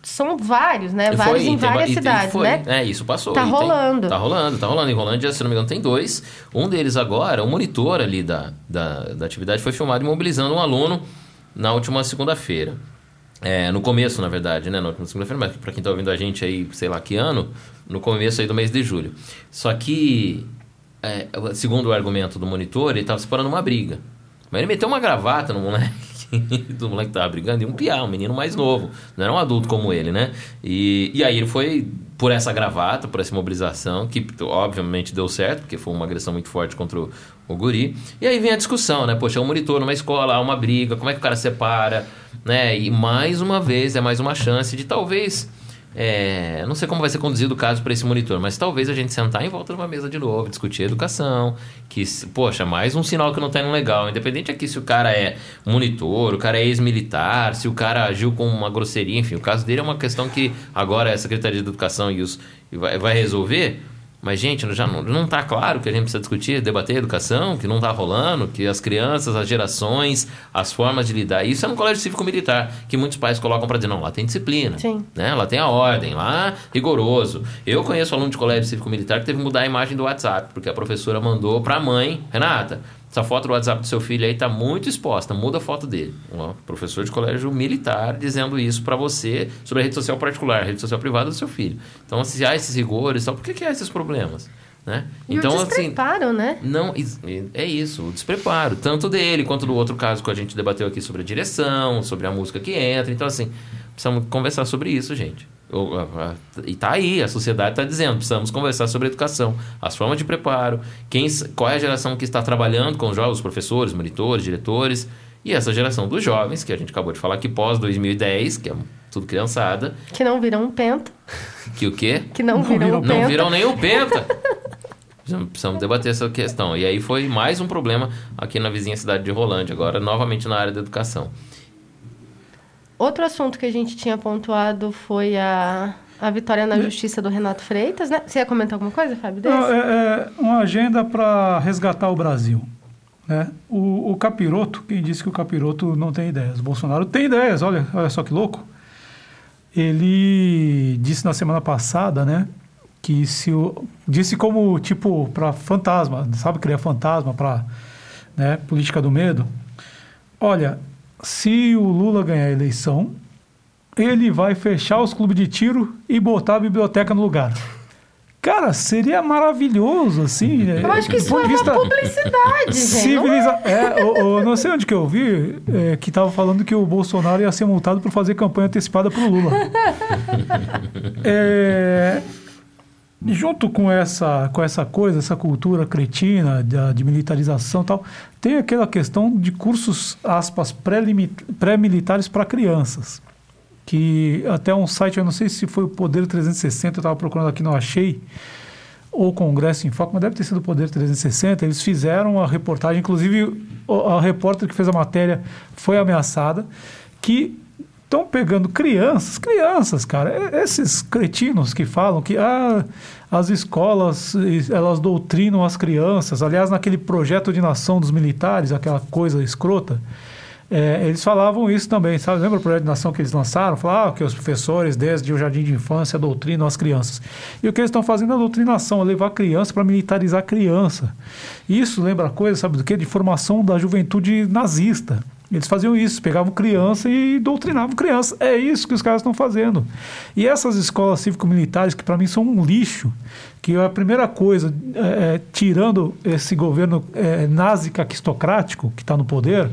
São vários, né? Vários em tem várias tem- cidades, foi. né? É, isso passou. Tá E tem- rolando. tá rolando, tá rolando. Em Rolândia, se não me engano, tem dois. Um deles agora, o monitor ali da, da, da atividade, foi filmado imobilizando um aluno na última segunda-feira. É, no começo, na verdade, né? Na última segunda-feira, mas pra quem tá ouvindo a gente aí, sei lá que ano, no começo aí do mês de julho. Só que, é, segundo o argumento do monitor, ele tava separando uma briga. Mas ele meteu uma gravata no moleque. (laughs) do moleque que tava brigando, e um piá, um menino mais novo. Não era um adulto como ele, né? E, e aí ele foi por essa gravata, por essa mobilização, que obviamente deu certo, porque foi uma agressão muito forte contra o, o guri. E aí vem a discussão, né? Poxa, é um monitor numa escola, há uma briga, como é que o cara separa, né? E mais uma vez, é mais uma chance de talvez... É, não sei como vai ser conduzido o caso para esse monitor, mas talvez a gente sentar em volta de uma mesa de novo, discutir educação, que, poxa, mais um sinal que não tá indo legal. Independente aqui se o cara é monitor, o cara é ex-militar, se o cara agiu com uma grosseria, enfim, o caso dele é uma questão que agora a Secretaria de Educação e os, vai, vai resolver. Mas, gente, já não, não tá claro que a gente precisa discutir, debater educação, que não tá rolando, que as crianças, as gerações, as formas de lidar. Isso é no colégio cívico-militar, que muitos pais colocam para dizer, não, lá tem disciplina. Sim. Né? Lá tem a ordem, lá rigoroso. Eu conheço aluno de colégio cívico-militar que teve que mudar a imagem do WhatsApp, porque a professora mandou para a mãe, Renata, essa foto do WhatsApp do seu filho aí tá muito exposta, muda a foto dele. Um professor de colégio militar dizendo isso para você sobre a rede social particular, a rede social privada do seu filho. Então, se há esses rigores, tal, por que, que há esses problemas? Né? E então, o assim, despreparo, né? não, é isso, o despreparo, tanto dele quanto do outro caso que a gente debateu aqui sobre a direção, sobre a música que entra. Então, assim, precisamos conversar sobre isso, gente. E tá aí, a sociedade está dizendo, precisamos conversar sobre educação, as formas de preparo, quem, qual é a geração que está trabalhando com os jovens, os professores, monitores, diretores, e essa geração dos jovens, que a gente acabou de falar que pós 2010, que é tudo criançada, Que não viram um penta. que o quê? Que não, viram um Não penta. viram nem o penta. Precisamos- Precisamos debater essa questão. E aí foi mais um problema aqui na vizinha cidade de Rolândia, agora novamente na área da educação. Outro assunto que a gente tinha pontuado foi a, a vitória na justiça do Renato Freitas, né? Você ia comentar alguma coisa, Fábio? Desse? É, é uma agenda para resgatar o Brasil. Né? O, o capiroto, quem disse que o capiroto não tem ideias? O Bolsonaro tem ideias, olha, olha só que louco. Ele disse na semana passada, né, que se o, disse como tipo para fantasma, sabe criar fantasma para né, política do medo. Olha, se o Lula ganhar a eleição, ele vai fechar os clubes de tiro e botar a biblioteca no lugar. Cara, seria maravilhoso, assim. né, Eu acho que isso é de uma vista publicidade, gente. Civiliza... É, o- o- não sei onde que eu vi, é, que tava falando que o Bolsonaro ia ser multado por fazer campanha antecipada pro Lula. (laughs) É, junto com essa, com essa coisa, essa cultura cretina de, de militarização e tal, tem aquela questão de cursos, aspas, pré-militares para crianças. Que até um site, eu não sei se foi o Poder 360, eu estava procurando aqui, não achei, ou Congresso em Foco, mas deve ter sido o Poder 360. Eles fizeram a reportagem, inclusive a repórter que fez a matéria foi ameaçada, que estão pegando crianças, crianças, cara, esses cretinos que falam que ah, as escolas elas doutrinam as crianças. Aliás, naquele projeto de nação dos militares, aquela coisa escrota, é, eles falavam isso também, sabe? Lembra o projeto de nação que eles lançaram? Falavam que os professores, desde o jardim de infância, doutrinam as crianças. E o que eles estão fazendo é doutrinação, é levar a criança para militarizar a criança. Isso lembra coisa, sabe do quê? De formação da juventude nazista. Eles faziam isso, pegavam criança e doutrinavam criança. É isso que os caras estão fazendo. E essas escolas cívico-militares, que para mim são um lixo, que a primeira coisa, é, é, tirando esse governo é, nazi-caquistocrático que está no poder,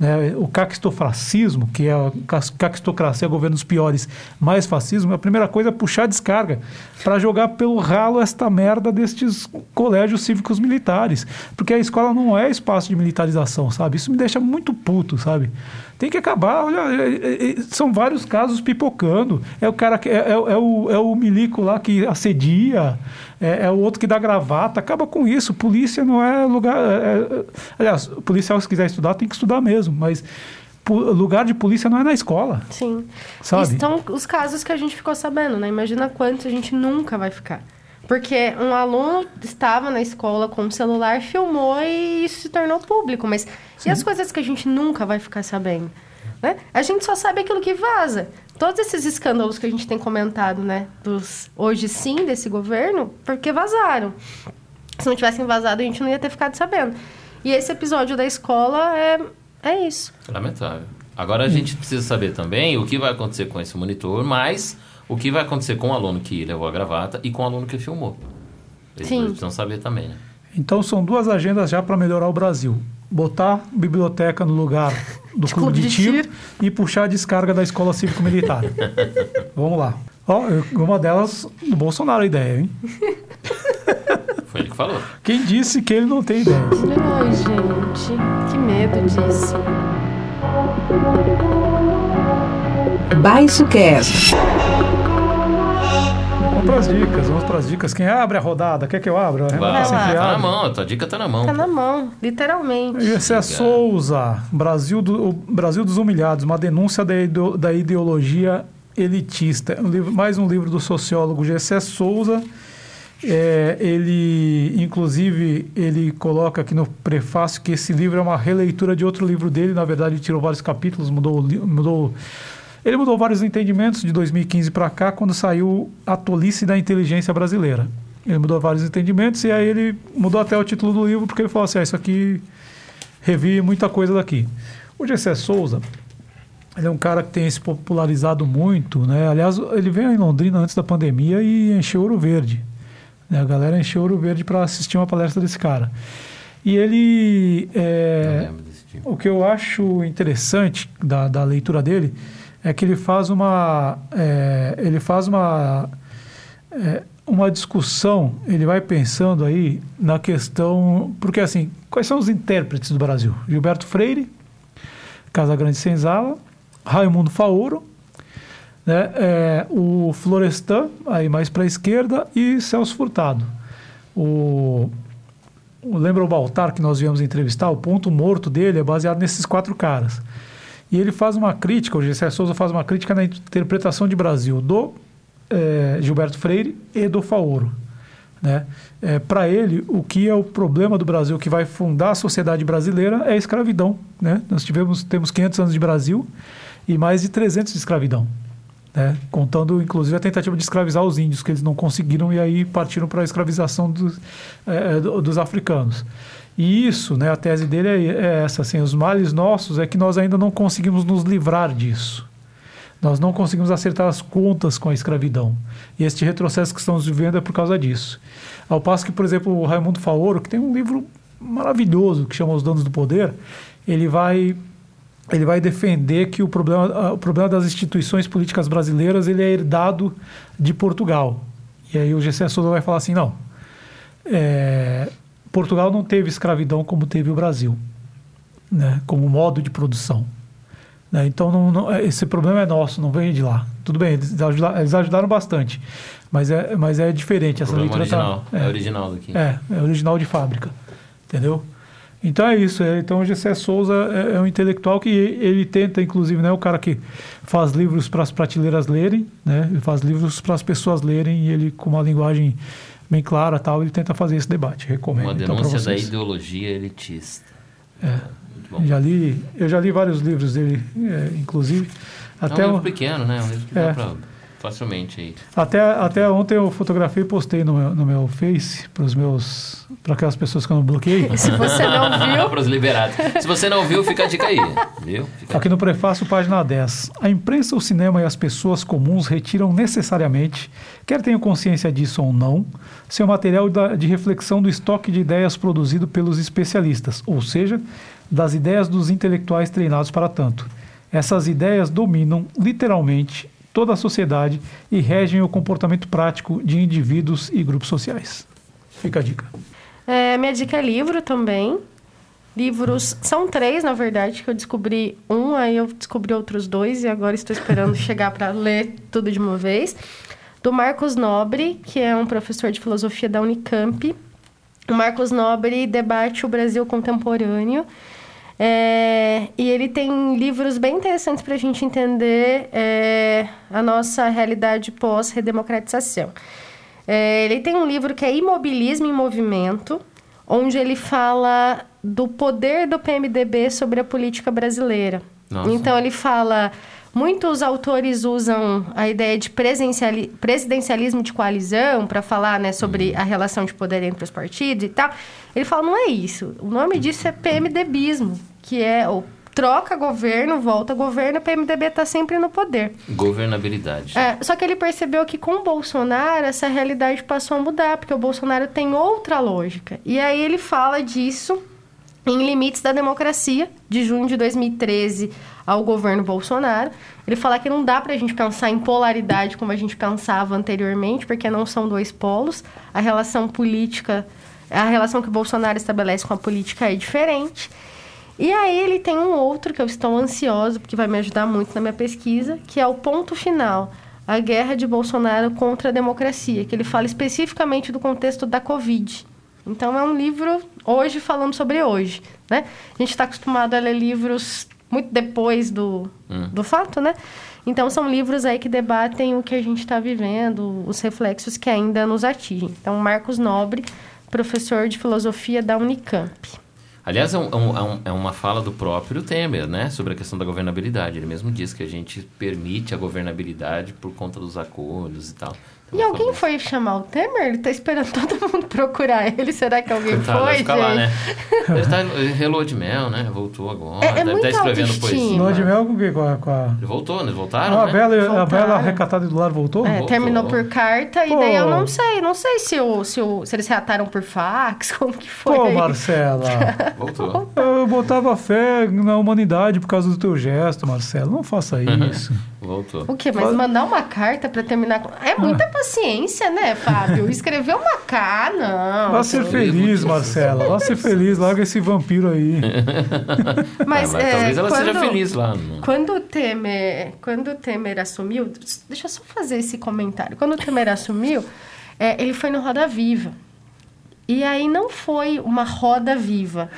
né, o caquistofracismo, que é a caquistocracia, governo dos piores, mais fascismo, a primeira coisa é puxar a descarga para jogar pelo ralo esta merda destes colégios cívicos militares. Porque a escola não é espaço de militarização, sabe? Isso me deixa muito puto, sabe? Tem que acabar, olha, é- é- é- são vários casos pipocando. É o cara que é, é- é o, é o milico lá que assedia, é, é o outro que dá gravata. Acaba com isso. Polícia não é lugar. é- é- aliás, o policial, se quiser estudar, tem que estudar mesmo. Mas lugar de polícia não é na escola. Sim. Sabe? Estão os casos que a gente ficou sabendo, né? Imagina quantos a gente nunca vai ficar. Porque um aluno estava na escola com o celular, filmou e isso se tornou público. Mas e as coisas que a gente nunca vai ficar sabendo? Né? A gente só sabe aquilo que vaza. Todos esses escândalos que a gente tem comentado, né? Dos hoje sim desse governo, porque vazaram. Se não tivessem vazado, a gente não ia ter ficado sabendo. E esse episódio da escola é, é isso. Lamentável. Agora a gente precisa saber também o que vai acontecer com esse monitor, mas o que vai acontecer com o aluno que levou a gravata e com o aluno que filmou. Eles Sim. precisam saber também, né? Então são duas agendas já para melhorar o Brasil. Botar biblioteca no lugar do (laughs) clube, de, tiro, e puxar a descarga da escola cívico-militar. (laughs) Vamos lá. Ó, uma delas do Bolsonaro a ideia, hein? (laughs) Foi ele que falou. Quem disse que ele não tem ideia? Ai, gente, que medo disso. Baixo Cast. Vamos para as dicas, vamos para as dicas. Quem abre a rodada? Quer que eu abra? Vai, tá na mão, a tua dica tá na mão. Tá na mão, literalmente. Esse é Souza, Brasil, do, o Brasil dos Humilhados, uma denúncia da, ideo- da ideologia elitista. Um livro- mais um livro do sociólogo Gessé Souza. É, ele, inclusive, ele coloca aqui no prefácio que esse livro é uma releitura de outro livro dele. Na verdade, ele tirou vários capítulos, mudou, mudou ele mudou vários entendimentos de 2015 para cá, quando saiu A Tolice da Inteligência Brasileira. Ele mudou vários entendimentos e aí ele mudou até o título do livro, porque ele falou assim: ah, Isso aqui revi muita coisa daqui. O Gessé Souza, ele é um cara que tem se popularizado muito, né? Aliás, ele veio em Londrina antes da pandemia e encheu Ouro Verde. né? A galera encheu Ouro Verde para assistir uma palestra desse cara. E ele. é, o que eu acho interessante da, da leitura dele é que ele faz uma. é, ele faz uma. é, uma discussão, ele vai pensando aí na questão. Porque, assim, quais são os intérpretes do Brasil? Gilberto Freire, Casagrande Senzala, Raimundo Faoro, né, é, o Florestan, aí mais para a esquerda, e Celso Furtado. O, lembra o Baltar que nós viemos entrevistar? O ponto morto dele é baseado nesses quatro caras. E ele faz uma crítica, o Gessé Souza faz uma crítica na interpretação de Brasil do eh, Gilberto Freire e do Faoro. Né? Para ele, o que é o problema do Brasil que vai fundar a sociedade brasileira é a escravidão. Né? Nós tivemos, temos 500 anos de Brasil e mais de 300 de escravidão. Né? Contando, inclusive, a tentativa de escravizar os índios, que eles não conseguiram e aí partiram para a escravização dos, eh, do- dos africanos. E isso, né, a tese dele é, é essa, assim, os males nossos é que nós ainda não conseguimos nos livrar disso. Nós não conseguimos acertar as contas com a escravidão. E este retrocesso que estamos vivendo é por causa disso. Ao passo que, por exemplo, o Raimundo Faoro, que tem um livro maravilhoso que chama Os Donos do Poder, ele vai ele vai defender que o problema, o problema das instituições políticas brasileiras ele é herdado de Portugal. E aí o Gessé Souza vai falar assim, não, é, Portugal não teve escravidão como teve o Brasil, né, como modo de produção. né? Então, não- não- esse problema é nosso, não vem de lá. Tudo bem, eles ajudaram, eles ajudaram bastante, mas é, mas é diferente. Essa Problema leitura tá- original. É original daqui. É, é original de fábrica, entendeu? Então é isso. é, Então o Gessé Souza é, é um intelectual que ele tenta, inclusive, né, o cara que faz livros para as prateleiras lerem, né, ele faz livros para as pessoas lerem e ele com uma linguagem bem clara, tal, ele tenta fazer esse debate. Recomendo. Uma então, denúncia da vocês. ideologia elitista. É. Muito bom. Já li, eu já li vários livros dele, é, inclusive. Até é um o- livro pequeno, né? Um livro que É. dá facilmente aí. Até, até ontem eu fotografei e postei no meu, no meu Face para os meus para aquelas pessoas que eu não bloqueei. (laughs) Se você não (laughs) viu, Para os liberados. Se você não viu, fica a dica aí. Viu? Fica Aqui no prefácio, página 10. A imprensa, o cinema e as pessoas comuns retiram necessariamente, quer tenham consciência disso ou não, seu material de reflexão do estoque de ideias produzido pelos especialistas, ou seja, das ideias dos intelectuais treinados para tanto. Essas ideias dominam, literalmente, toda a sociedade e regem o comportamento prático de indivíduos e grupos sociais. Fica a dica. É, minha dica é livro também. Livros, são três, na verdade, que eu descobri um, aí eu descobri outros dois, e agora estou esperando (laughs) chegar para ler tudo de uma vez. Do Marcos Nobre, que é um professor de filosofia da Unicamp. O Marcos Nobre debate o Brasil contemporâneo. É, e ele tem livros bem interessantes para a gente entender é, a nossa realidade pós-redemocratização. É, ele tem um livro que é Imobilismo em Movimento, onde ele fala do poder do PMDB sobre a política brasileira. Nossa. Então ele fala. Muitos autores usam a ideia de presidencialismo de coalizão para falar né, sobre a relação de poder entre os partidos e tal. Ele fala, não é isso. O nome disso é PMDBismo, que é o troca governo, volta governo, o PMDB está sempre no poder. Governabilidade. É, só que ele percebeu que com o Bolsonaro essa realidade passou a mudar, porque o Bolsonaro tem outra lógica. E aí ele fala disso em Limites da Democracia, de junho de 2013 ao governo Bolsonaro. Ele fala que não dá pra gente pensar em polaridade como a gente pensava anteriormente, porque não são dois polos. A relação política, a relação que o Bolsonaro estabelece com a política é diferente. E aí ele tem um outro que eu estou ansioso, porque vai me ajudar muito na minha pesquisa, que é o ponto final, a guerra de Bolsonaro contra a democracia, que ele fala especificamente do contexto da Covid. Então é um livro hoje falando sobre hoje, né? A gente está acostumado a ler livros muito depois do, do fato, né? Então são livros aí que debatem o que a gente está vivendo, os reflexos que ainda nos atingem. Então Marcos Nobre, professor de filosofia da Unicamp. Aliás, é, um- é um- é um- é uma fala do próprio Temer, né? Sobre a questão da governabilidade. Ele mesmo diz que a gente permite a governabilidade por conta dos acordos e tal. E alguém foi chamar o Temer? Ele tá esperando (laughs) todo mundo procurar ele. Será que alguém Coitado, foi, vai ficar lá, né? Ele tá relou de mel, né? Voltou agora. É- é Deve muita estar escrevendo poesia. Lua de mel com o quê? Com a, com a... Ele voltou, né? Eles voltaram, Ah, a né? Bela, a Voltaram. Bela recatada do lar voltou? É, Voltou. terminou por carta e Pô. daí eu não sei. Não sei se, o, se, o, se eles reataram por fax, (laughs) como que foi. Pô, aí. Marcela. (laughs) Voltou. Eu botava fé na humanidade por causa do teu gesto, Marcelo. Não faça isso. Voltou. O quê? Mas mandar uma carta pra terminar com... É muita paciência, né, Fábio? (laughs) Escrever uma carta, não. Vá ser feliz, Marcela. Vá ser feliz. Larga esse vampiro aí. (laughs) Mas, Ah, mas é, talvez ela seja quando- feliz lá. no- Quando o Temer, quando o Temer assumiu, deixa eu só fazer esse comentário. Quando o Temer assumiu, é, ele foi no Roda Viva. E aí não foi uma roda viva.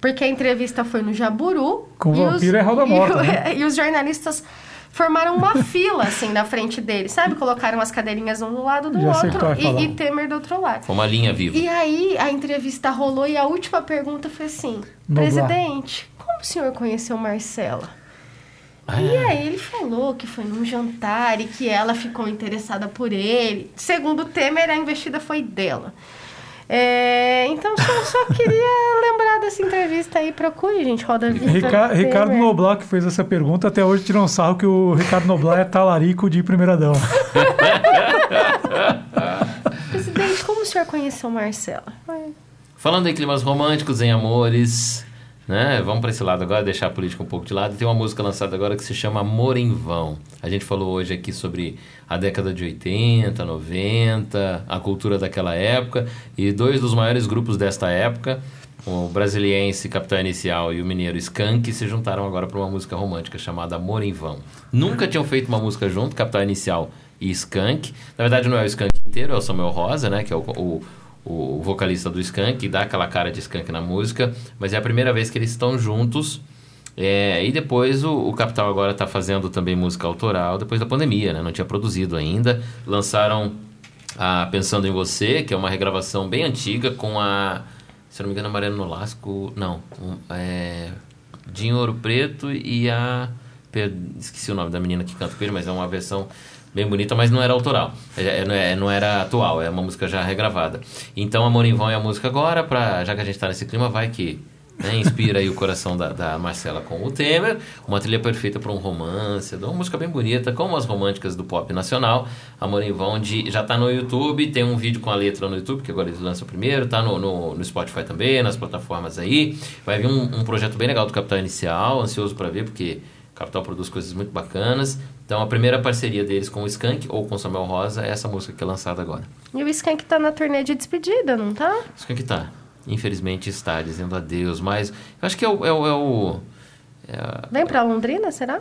Porque a entrevista foi no Jaburu. Com e vampiro é roda e morta, o- né? (laughs) E os jornalistas formaram uma fila, assim, na frente dele, sabe? Colocaram as cadeirinhas um do lado do Já outro e, e Temer do outro lado. Foi uma linha viva. E aí a entrevista rolou e a última pergunta foi assim: Noblar. Presidente, como o senhor conheceu Marcela? Ah, E aí ele falou que foi num jantar e que ela ficou interessada por ele. Segundo o Temer, a investida foi dela. É, então, só, só queria lembrar dessa entrevista aí. Procure, gente, Roda Viva. Rica-. Ricardo Noblar que fez essa pergunta, até hoje tiram um sarro que o Ricardo Noblar é talarico de primeira dama. (laughs) Presidente, como o senhor conheceu Marcela? Falando em climas românticos, em amores, né? Vamos para esse lado agora, deixar a política um pouco de lado. Tem uma música lançada agora que se chama Amor em Vão. A gente falou hoje aqui sobre a década de 80, 90, a cultura daquela época. E dois dos maiores grupos desta época, o brasiliense Capitão Inicial e o mineiro Skank, se juntaram agora para uma música romântica chamada Amor em Vão. Nunca tinham feito uma música junto, Capitão Inicial e Skank. Na verdade, não é o Skank inteiro, é o Samuel Rosa, né? Que é o, o, o vocalista do Skank, dá aquela cara de Skank na música, mas é a primeira vez que eles estão juntos. É, e depois o, o Capital agora está fazendo também música autoral, depois da pandemia, né? Não tinha produzido ainda. Lançaram a Pensando em Você, que é uma regravação bem antiga com a, se não me engano, a Mariana Nolasco, não, um, é, Dinho Ouro Preto e a, esqueci o nome da menina que canta com ele, mas é uma versão bem bonita, mas não era autoral, é, é, não, é- não era atual, é uma música já regravada. Então Amor em Vão é a música agora, pra, já que a gente está nesse clima, vai que né, inspira aí o coração da, da Marcela com o Temer, uma trilha perfeita para um romance, uma música bem bonita, como as românticas do pop nacional. Amor em Vão de, já tá no YouTube, tem um vídeo com a letra no YouTube, que agora eles lançam primeiro, tá no, no, no Spotify também, nas plataformas aí. Vai vir um, um projeto bem legal do Capital Inicial, ansioso para ver, porque Capital produz coisas muito bacanas. Então a primeira parceria deles com o Skank ou com o Samuel Rosa é essa música que é lançada agora. E o Skank tá na turnê de despedida, não tá? Skank tá. Infelizmente está dizendo adeus, mas eu acho que é o. É o, é o é a- Vem pra Londrina, será?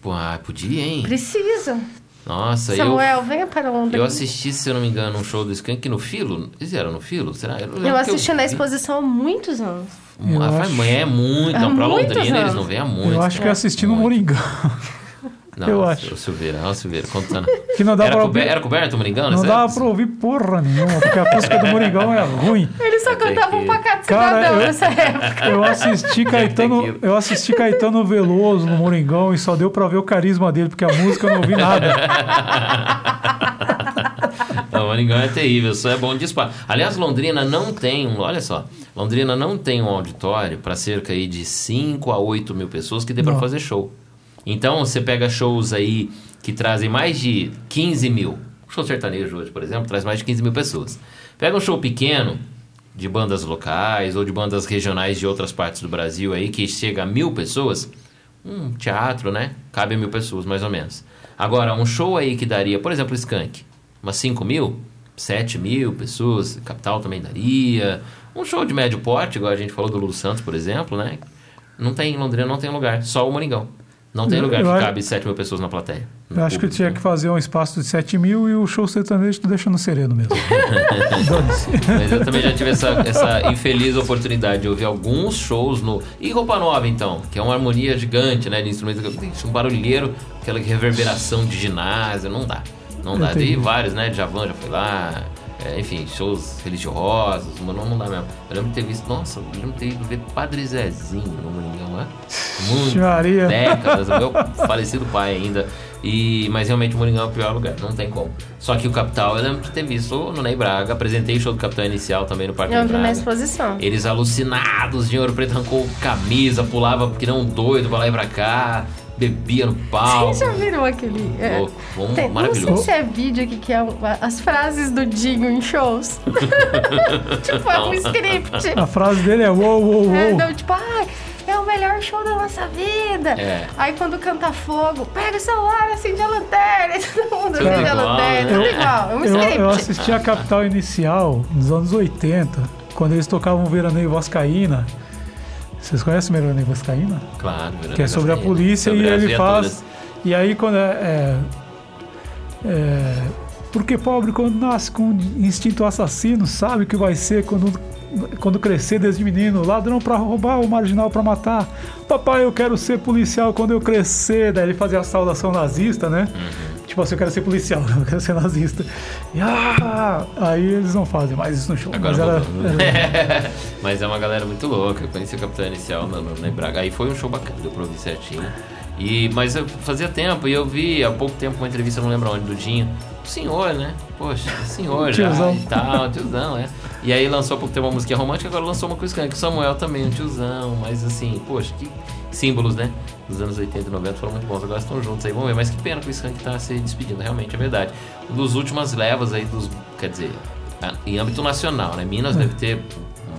Pô, ah, podia, hein? Precisa. Nossa, eu, Samuel, venha para Londrina. eu assisti, se eu não me engano, um show do Skank no Filo. Eles eram no Filo? Será? Eu que assisti na vi. exposição há muitos anos. Eu Ah, acho- é muito. Há Não, pra Londrina eles anos. não vêm há muito. Eu acho que eu assisti no Moringão. Não, eu o acho. O Silveira, o Silveira, contando. Que não dá era, pra ouvir- era coberto o Moringão? Não dava pra ouvir porra nenhuma, porque a acústica do Moringão é ruim. Eles só cantavam um pacato Cara, cidadão eu- nessa época. Eu assisti Caetano, eu assisti Caetano Veloso no Moringão e só deu pra ver o carisma dele, porque a música eu não ouvi nada. (laughs) Não, o Moringão é terrível, só é bom de spa. Aliás, Londrina não tem um. Olha só, Londrina não tem um auditório para cerca aí de 5 a 8 mil pessoas que dê para Não. fazer show. Então você pega shows aí que trazem mais de 15 mil. O show sertanejo hoje, por exemplo, traz mais de 15 mil pessoas. Pega um show pequeno de bandas locais ou de bandas regionais de outras partes do Brasil aí que chega a mil pessoas. Um teatro, né? Cabe a mil pessoas, mais ou menos. Agora, um show aí que daria, por exemplo, Skank, umas 5 mil, 7 mil pessoas, Capital também daria. Um show de médio porte, igual a gente falou do Lulu Santos, por exemplo, né? Não tem, em Londrina não tem lugar, só o Moringão. Não tem Eu- lugar eu que acho- cabe 7 mil pessoas na plateia. Eu acho que tinha que fazer um espaço de 7 mil e o show sertanejo tu deixa no sereno mesmo. (laughs) Mas eu também já tive essa, essa infeliz oportunidade de ouvir alguns shows no. E Roupa Nova, então, que é uma harmonia gigante, né? De instrumentos. Um barulheiro, aquela reverberação de ginásio, não dá. Não dá. Entendi. Tem vários, né? Javan já foi lá. É, enfim, shows religiosos, mas não, não dá mesmo. Eu lembro de ter visto, nossa, eu lembro de ter ido ver Padre Zezinho no Moringão lá. Muito Maria. décadas, o meu falecido pai ainda. E, mas realmente o Moringão é o pior lugar, não tem como. Só que o Capital, eu lembro de ter visto no Ney Braga, apresentei o show do Capital Inicial também no Parque Eu vi na exposição. Eles alucinados, de ouro preto arrancou camisa, pulava que não um doido pra lá e pra cá, bebia no palco. Vocês já viram aquele. é, Louco, bom, tem- não sei maravilhoso. se é vídeo aqui que é um- as frases do Dinho em shows. (laughs) tipo, é um script. A frase dele é uou, uou, É, uou. não, tipo, ai, é o melhor show da nossa vida. É. Aí quando canta fogo, pega o celular, acende a lanterna, (laughs) e todo mundo acende a lanterna, né? tudo igual. É um Eu, script. eu assisti a Capital Inicial nos anos 80, quando eles tocavam Veraneio Vascaína. Vocês conhecem o Veraneio Vascaína? Claro, Verônica Que é sobre a Vascaína, polícia sobre e ele faz. E aí quando é. é, é, porque pobre quando nasce com instinto assassino sabe o que vai ser quando, quando crescer desde menino. Ladrão pra roubar, o marginal pra matar. Papai, eu quero ser policial quando eu crescer. Daí ele fazia a saudação nazista, né? Uhum. Tipo assim, eu quero ser policial, (laughs) eu quero ser nazista. E, ah, aí eles não fazem mais isso no show. Agora mas era, era- (laughs) Mas é uma galera muito louca. Eu conheci o Capitão Inicial no, no Braga. Aí foi um show bacana, deu pra ouvir certinho. E, mas eu fazia tempo e eu vi há pouco tempo uma entrevista, não lembro onde, do Dinho. O senhor, né? Poxa, o senhor já Tiozão. e tal, tiozão, é. E aí lançou há pouco tempo uma música romântica, agora lançou uma o Skank. O Samuel também, um tiozão, mas assim, poxa, que símbolos, né? Dos anos 80 e 90 foram muito bons, agora estão juntos aí, vamos ver. Mas que pena que o Skank tá se despedindo, realmente, é verdade. Um dos últimas levas aí dos, quer dizer, em âmbito nacional, né? Minas deve ter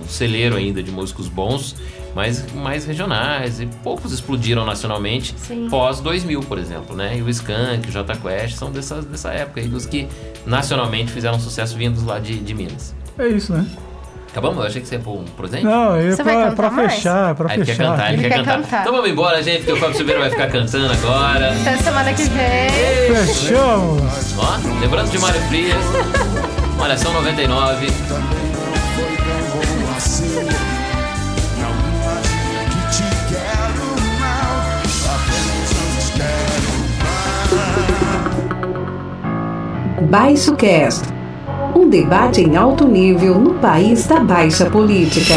um celeiro ainda de músicos bons, mas mais regionais e poucos explodiram nacionalmente Sim. pós 2000, por exemplo, né? E o Skank, o Jota Quest são dessa, dessa época aí, dos que nacionalmente fizeram sucesso vindos lá de, de Minas. é isso, né? Acabamos? Eu achei que você ia pôr um presente. Não, eu Você pra, cantar pra fechar, é pra fechar. ele quer cantar, ele, Ele quer, quer cantar. cantar. Então vamos embora, gente, porque o Fábio Silveira vai ficar cantando agora. Até semana que vem. Fechamos! Ó, lembrando de Mário Frias, são 99. foi Baixo Cast, um debate em alto nível no país da baixa política.